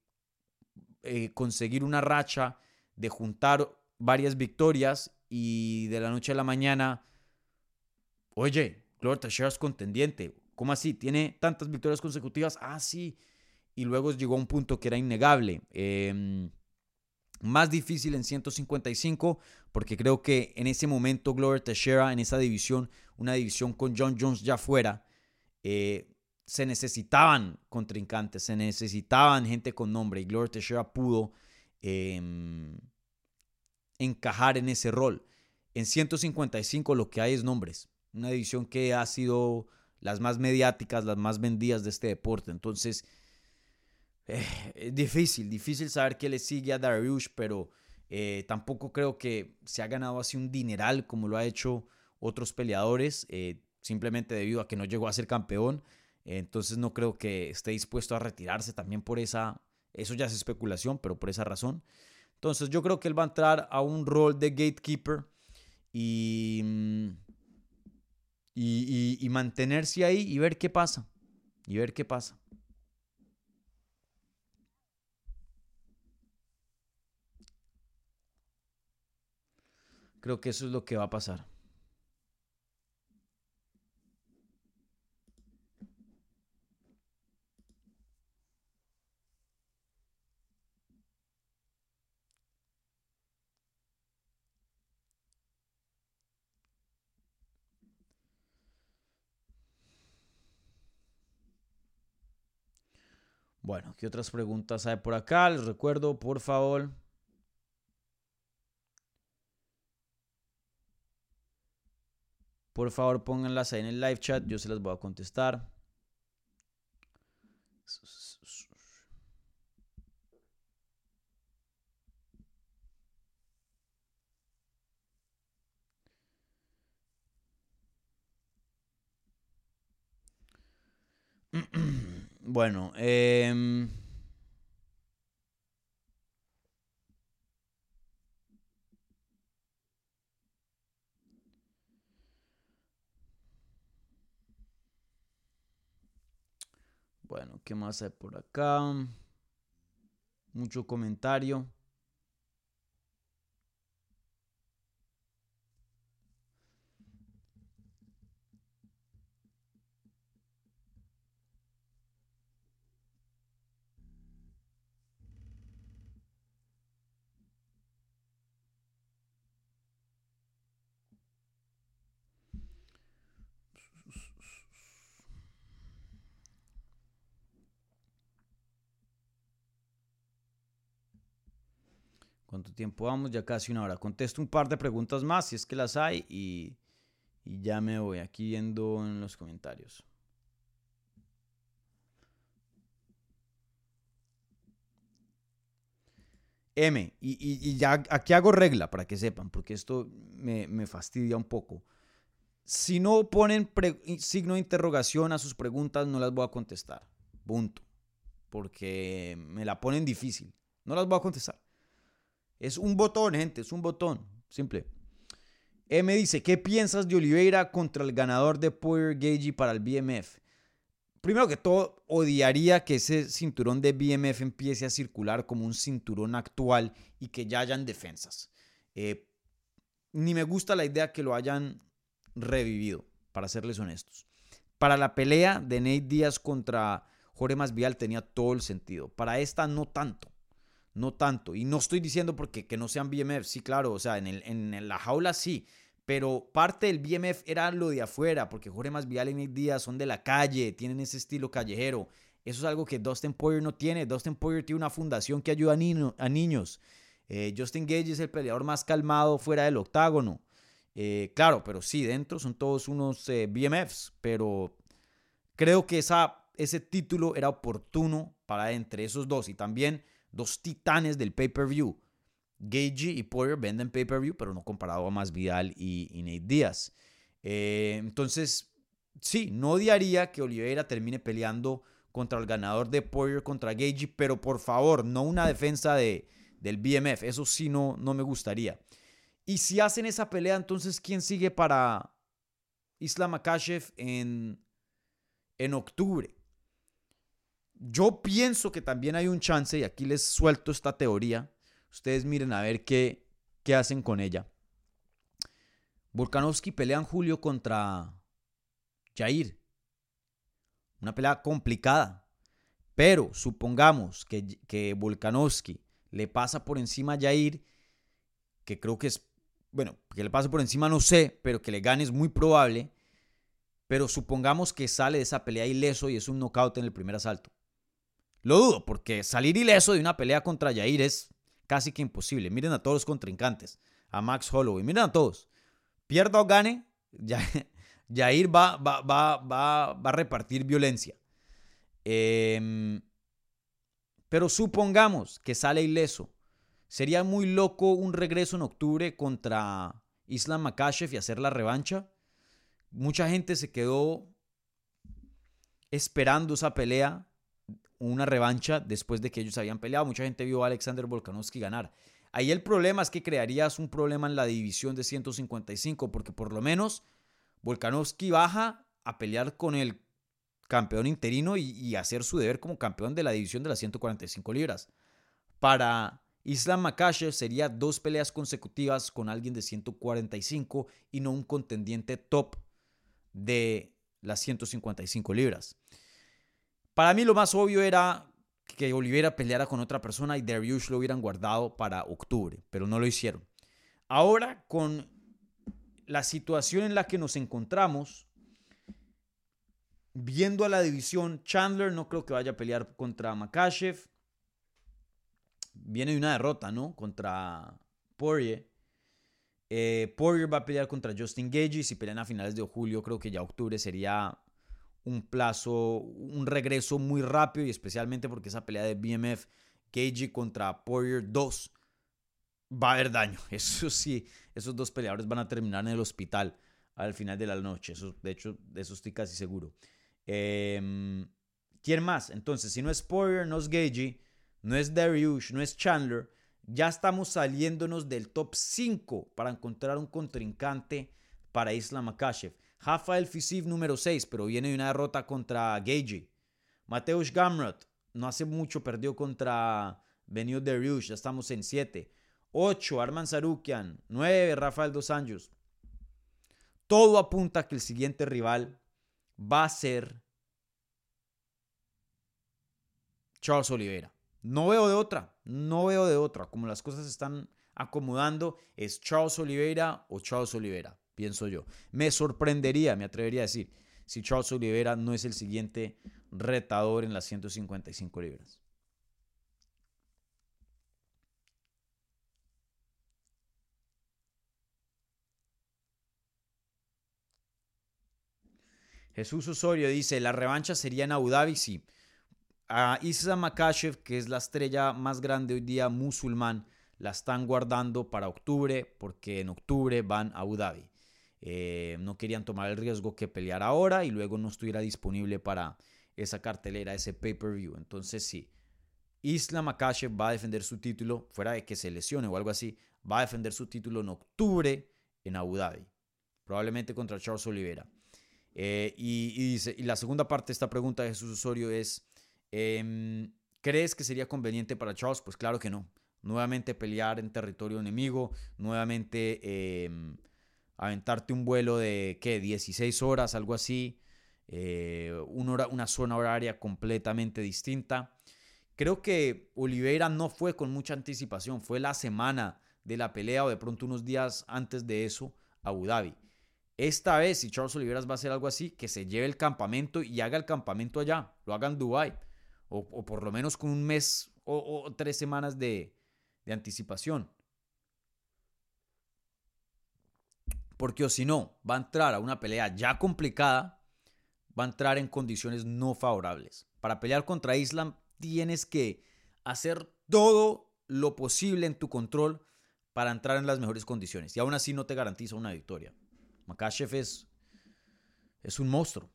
eh, conseguir una racha, de juntar varias victorias y de la noche a la mañana, oye, Glover Teixeira es contendiente. ¿Cómo así? ¿Tiene tantas victorias consecutivas? Ah, sí. Y luego llegó a un punto que era innegable. Em, más difícil en 155, porque creo que en ese momento Glover Teixeira, en esa división, una división con John Jones ya fuera, eh, se necesitaban contrincantes, se necesitaban gente con nombre y Glover Teixeira pudo em, encajar en ese rol. En 155 lo que hay es nombres. Una división que ha sido las más mediáticas, las más vendidas de este deporte. Entonces, eh, es difícil, difícil saber qué le sigue a Dariush, pero eh, tampoco creo que se ha ganado así un dineral como lo ha hecho otros peleadores, eh, simplemente debido a que no llegó a ser campeón. entonces no creo que esté dispuesto a retirarse también por esa, eso ya es especulación, pero por esa razón. Entonces yo creo que él va a entrar a un rol de gatekeeper y, mm, y, mantenerse ahí y ver qué pasa. Y ver qué pasa. Creo que eso es lo que va a pasar. Bueno, ¿qué otras preguntas hay por acá? Les recuerdo, por favor. Por favor, pónganlas ahí en el live chat, yo se las voy a contestar. Bueno, eh, Bueno, ¿qué más hay por acá? Mucho comentario. ¿Cuánto tiempo vamos? Ya casi una hora. Contesto un par de preguntas más, si es que las hay, y, ya me voy aquí viendo en los comentarios. M, y, ya aquí hago regla para que sepan, porque esto me fastidia un poco. Si no ponen signo de interrogación a sus preguntas, no las voy a contestar. Punto. Porque me la ponen difícil. No las voy a contestar. Es un botón, gente, es un botón. Simple. M dice, ¿qué piensas de Oliveira contra el ganador de Power Gagey para el BMF? Primero que todo, odiaría que ese cinturón de BMF empiece a circular como un cinturón actual y que ya hayan defensas. Eh, ni me gusta la idea que lo hayan revivido, para serles honestos. Para la pelea de Nate Díaz contra Jorge Masvidal tenía todo el sentido. Para esta no tanto no tanto. Y no estoy diciendo porque que no sean BMF, sí, claro, o sea, en, el, en la jaula sí, pero parte del BMF era lo de afuera, porque Jorge Masvidal y Nick Díaz son de la calle, tienen ese estilo callejero. Eso es algo que Dustin Poirier no tiene. Dustin Poirier tiene una fundación que ayuda a, a niños. Eh, Justin Gage es el peleador más calmado fuera del octágono. Eh, claro, pero sí, dentro son todos unos eh, BMFs, pero creo que esa, ese título era oportuno para entre esos dos. Y también dos titanes del pay-per-view. Gagey y Poirier venden pay-per-view, pero no comparado a Masvidal y, y Nate Díaz. Eh, entonces, sí, no odiaría que Oliveira termine peleando contra el ganador de Poirier contra Gagey, pero por favor, no una defensa de, del BMF. Eso sí no, no me gustaría. Y si hacen esa pelea, entonces, ¿quién sigue para Islam Makashev en, en octubre? Yo pienso que también hay un chance, y aquí les suelto esta teoría. Ustedes miren a ver qué, qué hacen con ella. Volkanovski pelea en julio contra Jair. Una pelea complicada. Pero supongamos que, que Volkanovski le pasa por encima a Jair, que creo que es, bueno, que le pase por encima no sé, pero que le gane es muy probable. Pero supongamos que sale de esa pelea ileso y es un knockout en el primer asalto. Lo dudo, porque salir ileso de una pelea contra Jair es casi que imposible. Miren a todos los contrincantes, a Max Holloway, miren a todos. Pierda o gane, Jair va, va, va, va, a repartir violencia. Em, pero supongamos que sale ileso. Sería muy loco un regreso en octubre contra Islam Makashev y hacer la revancha. Mucha gente se quedó esperando esa pelea una revancha después de que ellos habían peleado. Mucha gente vio a Alexander Volkanovski ganar. Ahí el problema es que crearías un problema en la división de 155, porque por lo menos Volkanovski baja a pelear con el campeón interino y, hacer su deber como campeón de la división de las 145 libras. Para Islam Makashev sería dos peleas consecutivas con alguien de 145 y no un contendiente top de las 155 libras. Para mí lo más obvio era que Oliveira peleara con otra persona y Darius lo hubieran guardado para octubre, pero no lo hicieron. Ahora, con la situación en la que nos encontramos, viendo a la división, Chandler no creo que vaya a pelear contra Makashev. Viene de una derrota, ¿no? Contra Poirier. Eh, Poirier va a pelear contra Justin Gage. Si pelean a finales de julio, creo que ya octubre sería un plazo, un regreso muy rápido y especialmente porque esa pelea de BMF Gage contra Poirier 2 va a haber daño. Eso sí, esos dos peleadores van a terminar en el hospital al final de la noche. Eso, de hecho, de eso estoy casi seguro. Em, ¿Quién más? Entonces, si no es Poirier, no es Gage, no es Dariush, no es Chandler, ya estamos saliéndonos del top 5 para encontrar un contrincante para Islam Makashev. Rafael Fisiv número 6, pero viene de una derrota contra Gage. Mateusz Gamrot, no hace mucho perdió contra Benio Dariush, ya estamos en 7. 8, Arman Sarukian. 9, Rafael Dos Anjos. Todo apunta a que el siguiente rival va a ser Charles Oliveira. No veo de otra, no veo de otra. Como las cosas se están acomodando, es Charles Oliveira o Charles Oliveira, pienso yo. Me sorprendería, me atrevería a decir, si Charles Oliveira no es el siguiente retador en las 155 libras. Jesús Osorio dice, la revancha sería en Abu Dhabi, sí. A Isa Makashev, que es la estrella más grande hoy día musulmán, la están guardando para octubre, porque en octubre van a Abu Dhabi. Eh, no querían tomar el riesgo que pelear ahora y luego no estuviera disponible para esa cartelera, ese pay-per-view. Entonces sí, Isla Makashev va a defender su título, fuera de que se lesione o algo así, va a defender su título en octubre en Abu Dhabi, probablemente contra Charles Oliveira. Eh, y, dice, y la segunda parte de esta pregunta de Jesús Osorio es, em, ¿crees que sería conveniente para Charles? Pues claro que no. Nuevamente pelear en territorio enemigo, nuevamente em, aventarte un vuelo de, ¿qué? 16 horas, algo así, eh, una, una zona horaria completamente distinta. Creo que Oliveira no fue con mucha anticipación, fue la semana de la pelea o de pronto unos días antes de eso a Abu Dhabi. Esta vez, si Charles Oliveras va a hacer algo así, que se lleve el campamento y haga el campamento allá, lo haga en Dubai, o, por lo menos con un mes o, tres semanas de, de anticipación. Porque o si no, va a entrar a una pelea ya complicada, va a entrar en condiciones no favorables. Para pelear contra Islam tienes que hacer todo lo posible en tu control para entrar en las mejores condiciones. Y aún así no te garantiza una victoria. Makashev es, es un monstruo.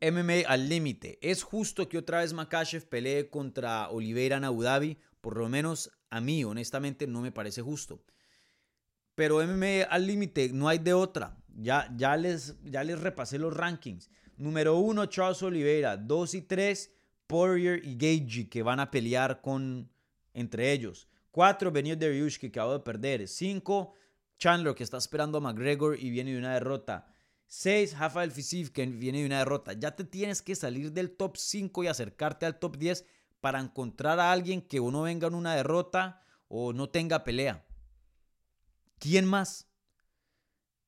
MMA al límite. ¿Es justo que otra vez Makashev pelee contra Oliveira en Abu Dhabi? Por lo menos a mí, honestamente, no me parece justo. Pero MMA al límite, no hay de otra. Ya, ya, les, ya les repasé los rankings. Número uno, Charles Oliveira. Dos y tres, Poirier y Gage, que van a pelear con entre ellos. Cuatro, Benio Dariush, que acabó de perder. Cinco, Chandler, que está esperando a McGregor y viene de una derrota. Seis, Rafael Fisiv, que viene de una derrota. Ya te tienes que salir del top 5 y acercarte al top 10 para encontrar a alguien que uno venga en una derrota o no tenga pelea. ¿Quién más?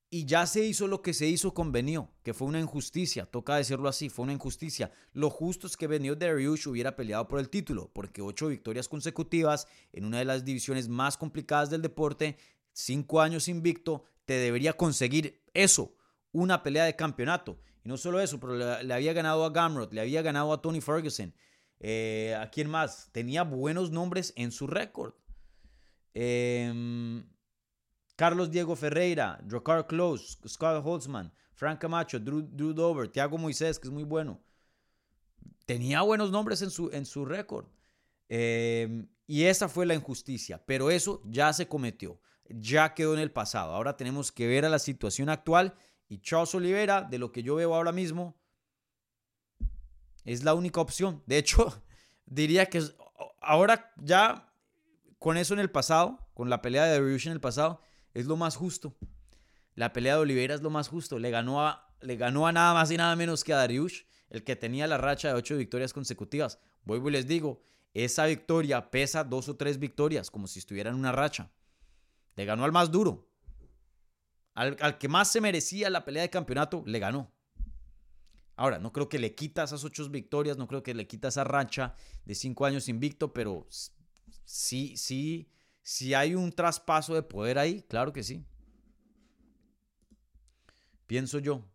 Y ya se hizo lo que se hizo con Benio, que fue una injusticia, toca decirlo así, fue una injusticia. Lo justo es que Benio Dariush hubiera peleado por el título, porque ocho victorias consecutivas en una de las divisiones más complicadas del deporte, cinco años invicto, te debería conseguir eso, una pelea de campeonato. Y no solo eso, pero le, había ganado a Gamrot, le había ganado a Tony Ferguson. Eh, ¿A quién más? Tenía buenos nombres en su récord. Eh, Carlos Diego Ferreira, Dracar Close, Scott Holtzman, Frank Camacho, Drew, Dover, Thiago Moisés, que es muy bueno. Tenía buenos nombres en su, en su récord. Em, y esa fue la injusticia, pero eso ya se cometió, ya quedó en el pasado. Ahora tenemos que ver a la situación actual y Charles Oliveira, de lo que yo veo ahora mismo, es la única opción. De hecho, diría que ahora ya con eso en el pasado, con la pelea de Revolution en el pasado, es lo más justo. La pelea de Oliveira es lo más justo. Le ganó a, le ganó a nada más y nada menos que a Dariush. el que tenía la racha de ocho victorias consecutivas. Vuelvo y les digo, esa victoria pesa dos o tres victorias, como si estuviera en una racha. Le ganó al más duro. Al, al que más se merecía la pelea de campeonato, le ganó. Ahora, no creo que le quita esas ocho victorias, no creo que le quita esa racha de cinco años invicto, pero sí, sí, sí hay un traspaso de poder ahí, claro que sí. Pienso yo.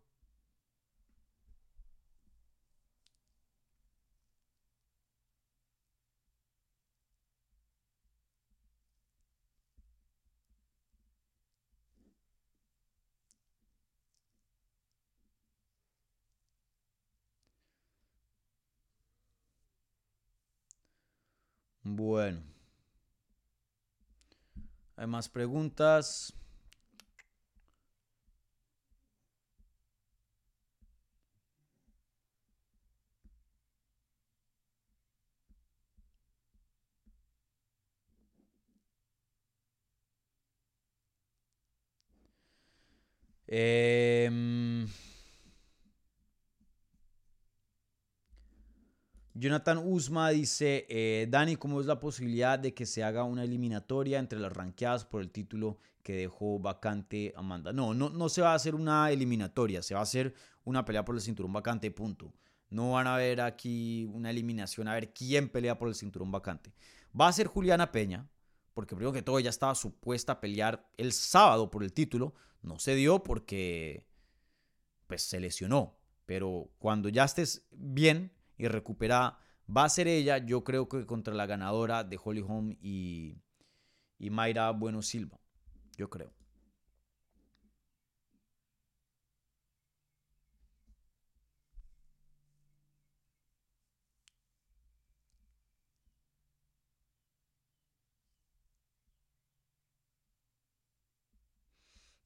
Bueno. Hay más preguntas. Eh, Jonathan Usma dice, eh, Dani, ¿cómo es la posibilidad de que se haga una eliminatoria entre las ranqueadas por el título que dejó vacante Amanda? No, no, no se va a hacer una eliminatoria, se va a hacer una pelea por el cinturón vacante, punto. No van a ver aquí una eliminación a ver quién pelea por el cinturón vacante. Va a ser Juliana Peña, porque primero que todo ella estaba supuesta a pelear el sábado por el título. No se dio porque pues se lesionó. Pero cuando ya estés bien, y recupera va a ser ella, yo creo que contra la ganadora de Holly Holm y, y Mayra Bueno Silva. Yo creo.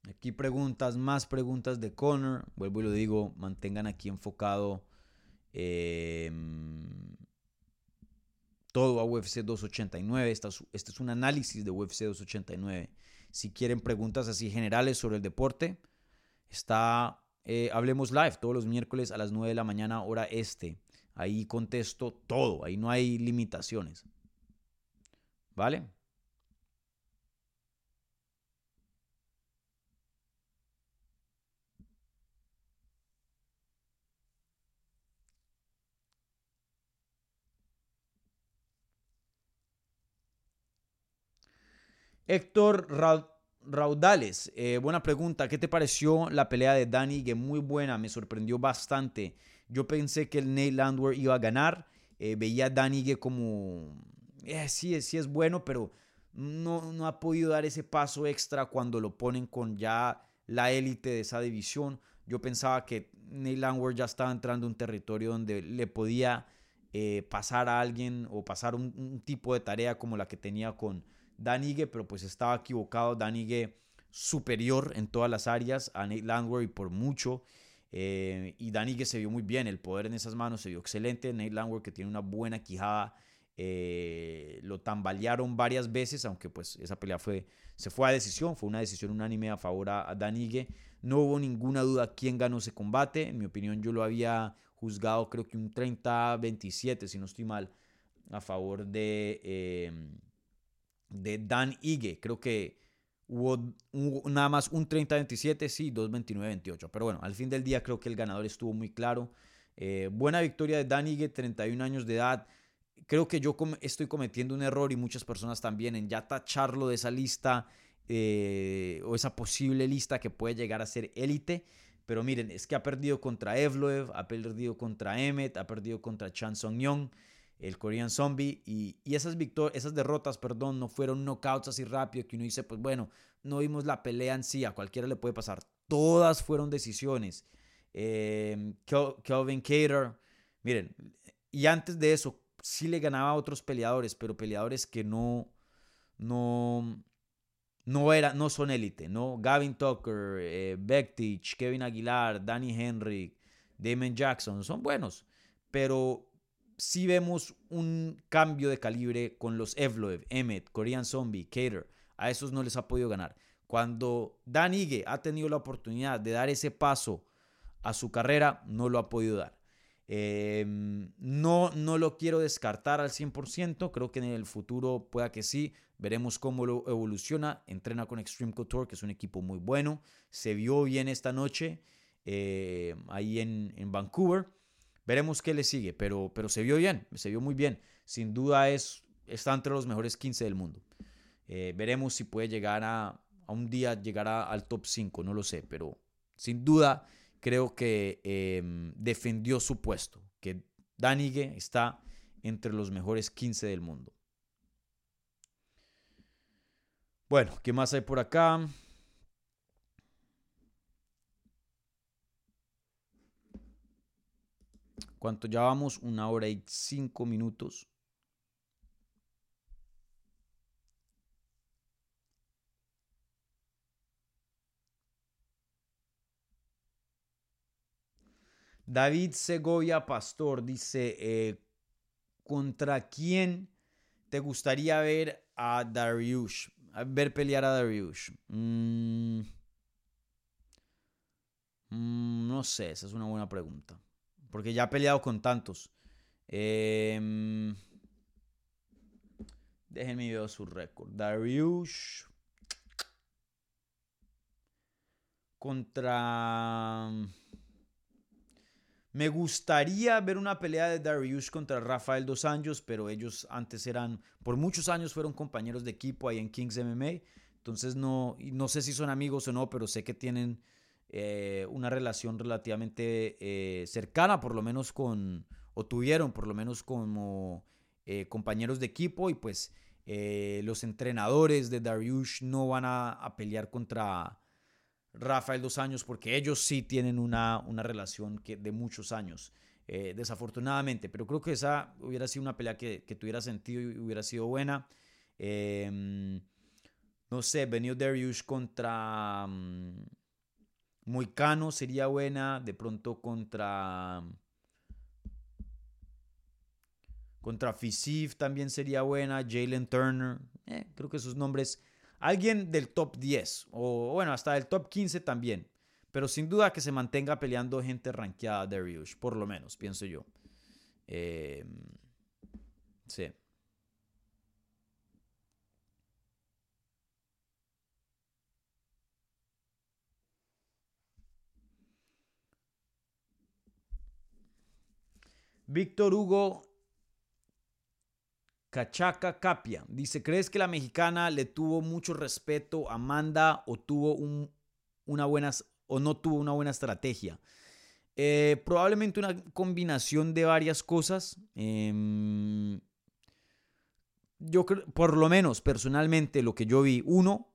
Aquí preguntas, más preguntas de Connor. Vuelvo y lo digo, mantengan aquí enfocado Em, todo a UFC 289. Este es un análisis de UFC 289. Si quieren preguntas así generales sobre el deporte, está eh, Hablemos Live todos los miércoles a las 9 de la mañana, hora este. Ahí contesto todo, ahí no hay limitaciones. ¿Vale? Héctor Raudales, eh, buena pregunta. ¿Qué te pareció la pelea de Danny? Que muy buena, me sorprendió bastante. Yo pensé que el Landwehr iba a ganar. Eh, veía a Danny como, eh, sí, sí es bueno, pero no, no ha podido dar ese paso extra cuando lo ponen con ya la élite de esa división. Yo pensaba que Neil Landwehr ya estaba entrando en un territorio donde le podía pasar a alguien o pasar un tipo de tarea como la que tenía con Danigue, pero pues estaba equivocado. Danigue superior en todas las áreas a Nate Landwehr y por mucho. Eh, y Danigue se vio muy bien, el poder en esas manos se vio excelente. Nate Landwehr que tiene una buena quijada, eh, lo tambalearon varias veces, aunque pues esa pelea fue, se fue a decisión, fue una decisión unánime a favor a, Danigue. No hubo ninguna duda quién ganó ese combate. En mi opinión yo lo había juzgado creo que un 30-27, si no estoy mal, a favor de... Eh, de Dan Ige. Creo que hubo, nada más un 30-27, sí, 2-29-28. Pero bueno, al fin del día creo que el ganador estuvo muy claro. Eh, buena victoria de Dan Ige, 31 años de edad. Creo que yo estoy cometiendo un error y muchas personas también en ya tacharlo de esa lista eh, o esa posible lista que puede llegar a ser élite. Pero miren, es que ha perdido contra Evloev, ha perdido contra Emmet, ha perdido contra Chan Song Yong el Korean Zombie. Y, esas, esas derrotas, perdón, no fueron knockouts así rápido que uno dice, pues bueno, no vimos la pelea en sí, a cualquiera le puede pasar. Todas fueron decisiones. Eh, Kelvin Cater, miren, y antes de eso, sí le ganaba a otros peleadores, pero peleadores que no, no, no, era, no son élite, ¿no? Gavin Tucker, eh, Kevin Aguilar, Danny Henry, Damon Jackson, son buenos, pero si vemos un cambio de calibre con los Evloev, Emmet, Korean Zombie, Cater. A esos no les ha podido ganar. Cuando Dan Ige ha tenido la oportunidad de dar ese paso a su carrera, no lo ha podido dar. Em, no, no lo quiero descartar al 100%, creo que en el futuro pueda que sí. Veremos cómo lo evoluciona. Entrena con Extreme Couture, que es un equipo muy bueno. Se vio bien esta noche eh, ahí en, en, Vancouver. Veremos qué le sigue, pero, pero se vio bien, se vio muy bien. Sin duda es, está entre los mejores 15 del mundo. Eh, veremos si puede llegar a, a un día llegar al top 5, no lo sé, pero sin duda creo que em, defendió su puesto, que Danige está entre los mejores 15 del mundo. Bueno, ¿qué más hay por acá? ¿Cuánto ya vamos? Una hora y cinco minutos. David Segovia Pastor dice, eh, ¿contra quién te gustaría ver a Darius? ver pelear a Darius. Mm, mm, no sé, esa es una buena pregunta. Porque ya ha peleado con tantos. Em, déjenme ver su récord. Darius contra... Me gustaría ver una pelea de Darius contra Rafael Dos Anjos, pero ellos antes eran, por muchos años fueron compañeros de equipo ahí en Kings MMA. Entonces no, no sé si son amigos o no, pero sé que tienen eh, una relación relativamente eh, cercana, por lo menos con, o tuvieron por lo menos como eh, compañeros de equipo y pues los entrenadores de Darius no van a, pelear contra Rafael dos años, porque ellos sí tienen una, una relación que, de muchos años, desafortunadamente, pero creo que esa hubiera sido una pelea que, tuviera sentido y hubiera sido buena. Em, no sé, Benio Darius contra um, Moicano sería buena, de pronto contra... Contra Fisif también sería buena, Jalen Turner, eh, creo que esos nombres Alguien del top 10 o bueno, hasta del top 15 también. Pero sin duda que se mantenga peleando gente rankeada Darius, por lo menos, pienso yo. Em, sí. Víctor Hugo Cachaca Capia dice, ¿crees que la mexicana le tuvo mucho respeto a Amanda o tuvo una buena o no tuvo una buena estrategia? Eh, probablemente una combinación de varias cosas. Em, yo creo, por lo menos personalmente, lo que yo vi, uno,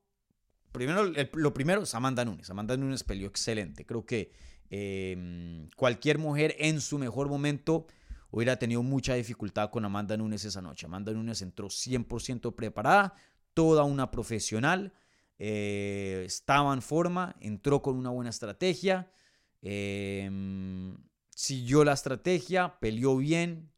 primero, lo primero es Amanda Nunes. Amanda Nunes peleó excelente. Creo que em, cualquier mujer en su mejor momento hubiera tenido mucha dificultad con Amanda Nunes esa noche. Amanda Nunes entró 100% preparada, toda una profesional, eh, estaba en forma, entró con una buena estrategia, em, siguió la estrategia, peleó bien,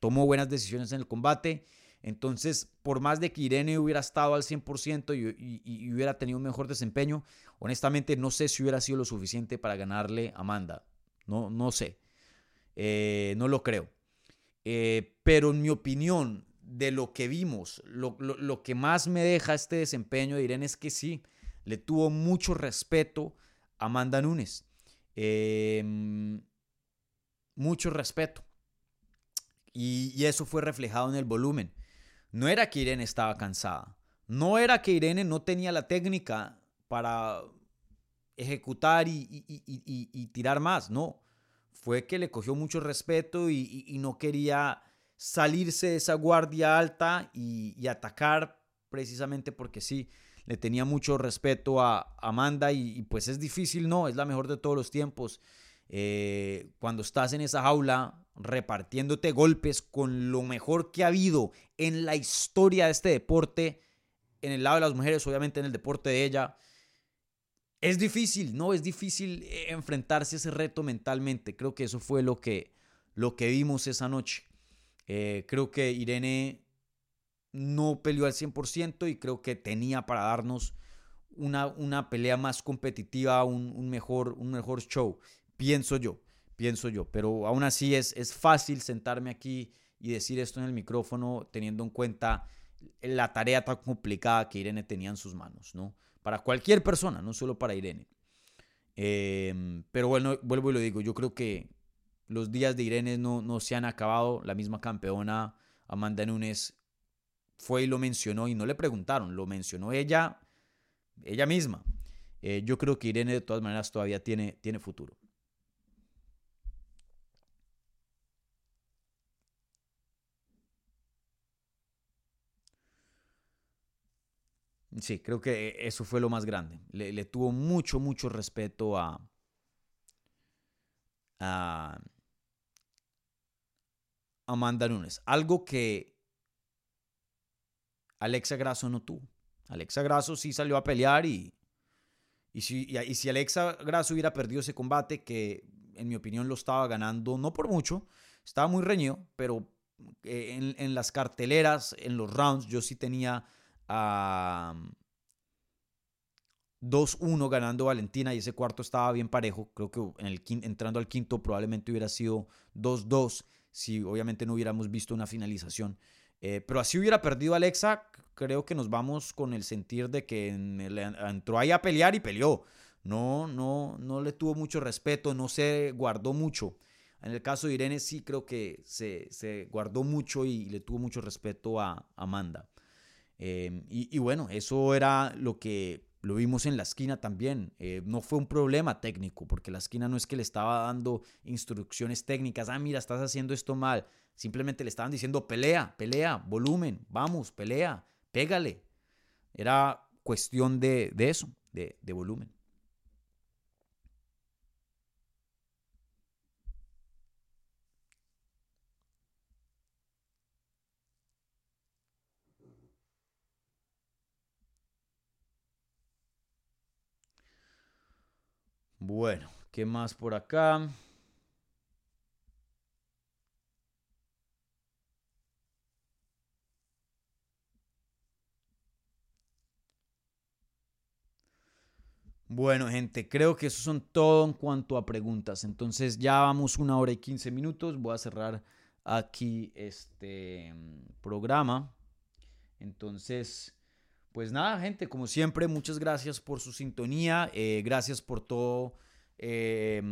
tomó buenas decisiones en el combate. Entonces, por más de que Irene hubiera estado al 100% y, hubiera tenido un mejor desempeño, honestamente no sé si hubiera sido lo suficiente para ganarle a Amanda. No, no sé. Eh, no lo creo. Eh, pero en mi opinión, de lo que vimos, lo, que más me deja este desempeño de Irene es que sí, le tuvo mucho respeto a Amanda Nunes. Em, mucho respeto. Y, y, eso fue reflejado en el volumen. No era que Irene estaba cansada. No era que Irene no tenía la técnica para ejecutar y tirar más. No fue que le cogió mucho respeto y, no quería salirse de esa guardia alta y, atacar precisamente porque sí, le tenía mucho respeto a Amanda y, pues es difícil, no, es la mejor de todos los tiempos. Eh, cuando estás en esa jaula repartiéndote golpes con lo mejor que ha habido en la historia de este deporte, en el lado de las mujeres, obviamente en el deporte de ella, es difícil, ¿no? Es difícil eh, enfrentarse a ese reto mentalmente. Creo que eso fue lo que, lo que vimos esa noche. Eh, creo que Irene no peleó al 100% y creo que tenía para darnos una, una pelea más competitiva, un, mejor, un mejor show, pienso yo. pienso yo. Pero aún así es, es fácil sentarme aquí y decir esto en el micrófono teniendo en cuenta la tarea tan complicada que Irene tenía en sus manos, ¿no? Para cualquier persona, no solo para Irene. Em, pero bueno, vuelvo y lo digo, yo creo que los días de Irene no, no se han acabado. La misma campeona Amanda Nunes fue y lo mencionó y no le preguntaron, lo mencionó ella, ella misma. Eh, yo creo que Irene de todas maneras todavía tiene, tiene futuro. Sí, creo que eso fue lo más grande. Le, tuvo mucho, mucho respeto a, Amanda Nunes. Algo que Alexa Grasso no tuvo. Alexa Grasso sí salió a pelear y, y, si, y, si Alexa Grasso hubiera perdido ese combate, que en mi opinión lo estaba ganando, no por mucho, estaba muy reñido, pero eh, en, en las carteleras, en los rounds, yo sí tenía a 2-1 ganando Valentina y ese cuarto estaba bien parejo. Creo que en el, entrando al quinto probablemente hubiera sido 2-2 si obviamente no hubiéramos visto una finalización. Eh, pero así hubiera perdido Alexa, creo que nos vamos con el sentir de que entró ahí a pelear y peleó. No, no, no le tuvo mucho respeto, no se guardó mucho. En el caso de Irene sí creo que se, se guardó mucho y le tuvo mucho respeto a Amanda. Em, y, bueno, eso era lo que lo vimos en la esquina también. Eh, no fue un problema técnico, porque la esquina no es que le estaba dando instrucciones técnicas. Ah, mira, estás haciendo esto mal. Simplemente le estaban diciendo pelea, pelea, volumen, vamos, pelea, pégale. Era cuestión de, eso, de, de volumen. Bueno, ¿qué más por acá? Bueno, gente, creo que eso son todo en cuanto a preguntas. Entonces ya vamos una hora y quince minutos. Voy a cerrar aquí este mm, programa. Entonces, pues nada, gente, como siempre, muchas gracias por su sintonía, eh, gracias por todo, eh,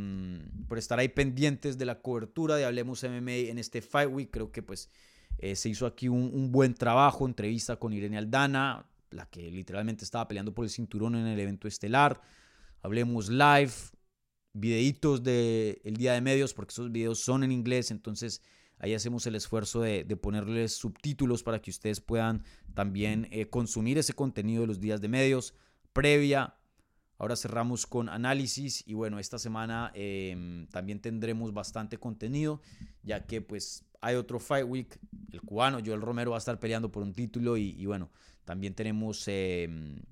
por estar ahí pendientes de la cobertura de Hablemos MMA en este Fight Week. Creo que pues eh, se hizo aquí un, buen trabajo, entrevista con Irene Aldana, la que literalmente estaba peleando por el cinturón en el evento estelar. Hablemos live, videitos del el día de medios, porque esos videos son en inglés, entonces Ahí hacemos el esfuerzo de, ponerles subtítulos para que ustedes puedan también eh, consumir ese contenido de los días de medios. Previa, ahora cerramos con análisis y bueno, esta semana em, también tendremos bastante contenido, ya que pues hay otro Fight Week, el cubano, Joel Romero va a estar peleando por un título y, bueno, también tenemos em,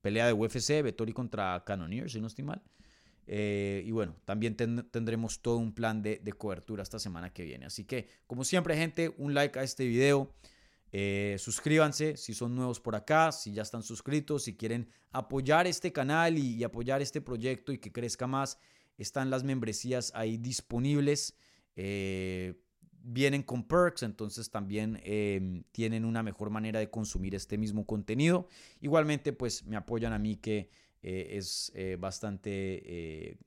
pelea de UFC, Vettori contra Cannonier, si no estoy mal. Eh, y bueno, también tendremos todo un plan de, cobertura esta semana que viene. Así que, como siempre, gente, un like a este video. Eh, suscríbanse si son nuevos por acá, si ya están suscritos, si quieren apoyar este canal y, apoyar este proyecto y que crezca más, están las membresías ahí disponibles. Eh, vienen con perks, entonces también em, tienen una mejor manera de consumir este mismo contenido. Igualmente, pues me apoyan a mí que eh, es eh, bastante, eh,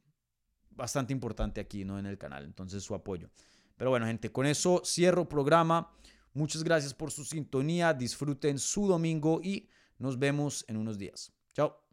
bastante importante aquí ¿no? en el canal. Entonces su apoyo. Pero bueno, gente, con eso cierro programa. Muchas gracias por su sintonía. Disfruten su domingo y nos vemos en unos días. Chao.